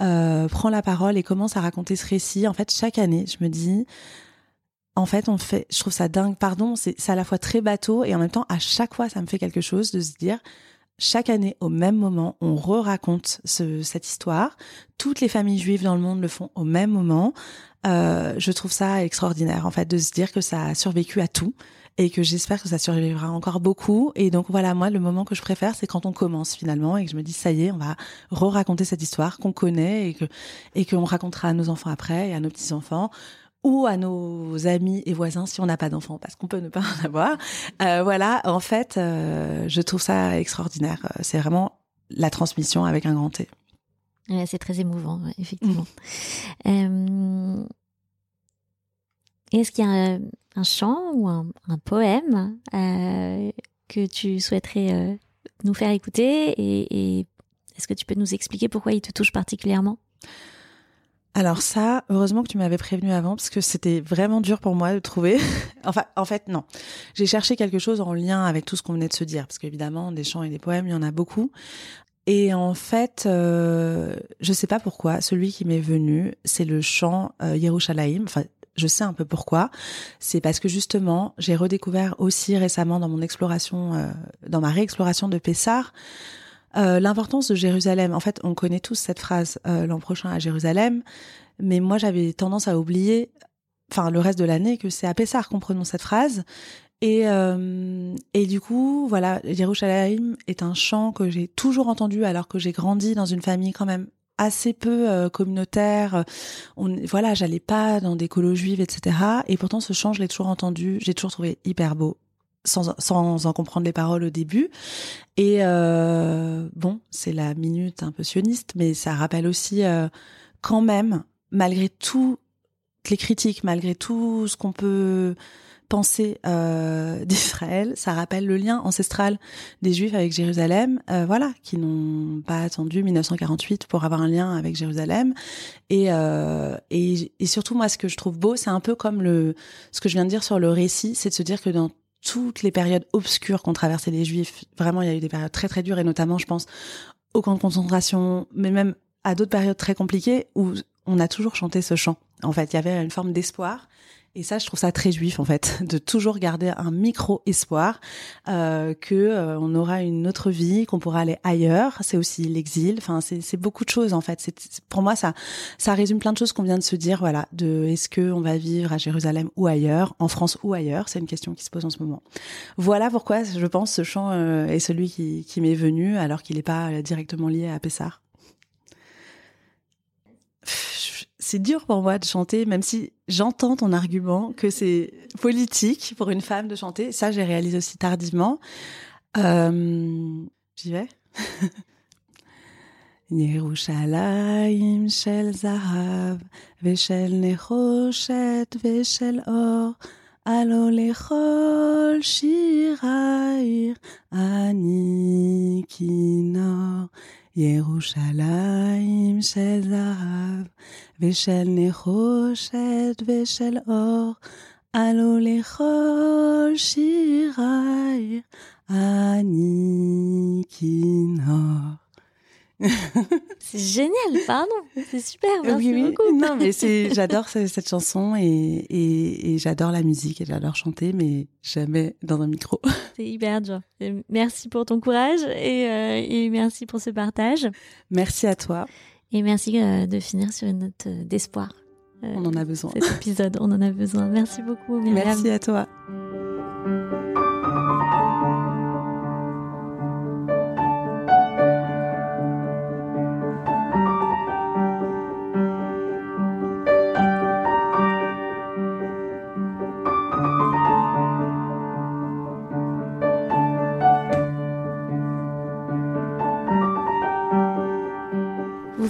euh, prend la parole et commence à raconter ce récit. En fait, chaque année, je me dis, en fait, on fait, je trouve ça dingue, pardon, c'est à la fois très bateau et en même temps, à chaque fois, ça me fait quelque chose de se dire, chaque année, au même moment, on re-raconte cette histoire. Toutes les familles juives dans le monde le font au même moment. Euh, je trouve ça extraordinaire, en fait, de se dire que ça a survécu à tout et que j'espère que ça survivra encore beaucoup. Et donc voilà, moi, le moment que je préfère, c'est quand on commence finalement et que je me dis, ça y est, on va re-raconter cette histoire qu'on connaît et que et qu'on racontera à nos enfants après et à nos petits-enfants ou à nos amis et voisins si on n'a pas d'enfants, parce qu'on peut ne pas en avoir. Euh, voilà, en fait, euh, je trouve ça extraordinaire. Euh, c'est vraiment la transmission avec un grand T. c'est très émouvant, effectivement. Euh, Est-ce qu'il y a un, un, chant ou un, un poème que tu souhaiterais nous faire écouter et, et est-ce que tu peux nous expliquer pourquoi il te touche particulièrement? Alors ça, heureusement que tu m'avais prévenu avant parce que c'était vraiment dur pour moi de trouver. enfin, en fait, non. J'ai cherché quelque chose en lien avec tout ce qu'on venait de se dire parce qu'évidemment, des chants et des poèmes, il y en a beaucoup. Et en fait, euh, je sais pas pourquoi, celui qui m'est venu, c'est le chant euh, Yerushalayim. Enfin, je sais un peu pourquoi. C'est parce que justement, j'ai redécouvert aussi récemment dans mon exploration, euh, dans ma réexploration de Pessar, euh, l'importance de Jérusalem. En fait, on connaît tous cette phrase euh, l'an prochain à Jérusalem, mais moi j'avais tendance à oublier, enfin le reste de l'année, que c'est à Pessar qu'on prononce cette phrase. Et, euh, et du coup, voilà, Jérusalem est un chant que j'ai toujours entendu alors que j'ai grandi dans une famille quand même assez peu communautaire. On, voilà, j'allais pas dans des colos juives, etc. Et pourtant, ce chant, je l'ai toujours entendu. J'ai toujours trouvé hyper beau sans, sans en comprendre les paroles au début. Et euh, bon, c'est la minute un peu sioniste, mais ça rappelle aussi euh, quand même, malgré tout, les critiques, malgré tout ce qu'on peut penser euh, d'Israël, ça rappelle le lien ancestral des Juifs avec Jérusalem, voilà, qui n'ont pas attendu 1948 pour avoir un lien avec Jérusalem. Et, et, et surtout, moi, ce que je trouve beau, c'est un peu comme le ce que je viens de dire sur le récit, c'est de se dire que dans toutes les périodes obscures qu'ont traversé les Juifs, vraiment, il y a eu des périodes très très dures, et notamment, je pense, au camp de concentration, mais même à d'autres périodes très compliquées où on a toujours chanté ce chant. En fait, il y avait une forme d'espoir et ça, je trouve ça très juif en fait, de toujours garder un micro espoir euh, que euh, on aura une autre vie, qu'on pourra aller ailleurs. C'est aussi l'exil. Enfin, c'est beaucoup de choses en fait. C'est pour moi ça ça résume plein de choses qu'on vient de se dire. Voilà, de est-ce que on va vivre à Jérusalem ou ailleurs, en France ou ailleurs? C'est une question qui se pose en ce moment. Voilà pourquoi je pense ce chant euh, est celui qui, qui m'est venu alors qu'il n'est pas directement lié à Pessar. c'est dur pour moi de chanter, même si j'entends ton argument que c'est politique pour une femme de chanter. Ça, j'ai réalisé aussi tardivement. Euh, J'y vais. ירושלים של זהב ושל נחושת ושל אור, הלא לכל שיר העיר אני כינור. ירושלים של זהב ושל נחושת ושל אור, עלו לכל שירי אני כינור. c'est génial, pardon, c'est super, merci oui, beaucoup. Non, mais c'est, j'adore cette chanson et, et, et j'adore la musique et j'adore chanter, mais jamais dans un micro. C'est hyper dur. Merci pour ton courage et, euh, et merci pour ce partage. Merci à toi. Et merci euh, de finir sur une note euh, d'espoir. on en a besoin. Cet épisode, on en a besoin. Merci beaucoup. Myriam. Merci à toi.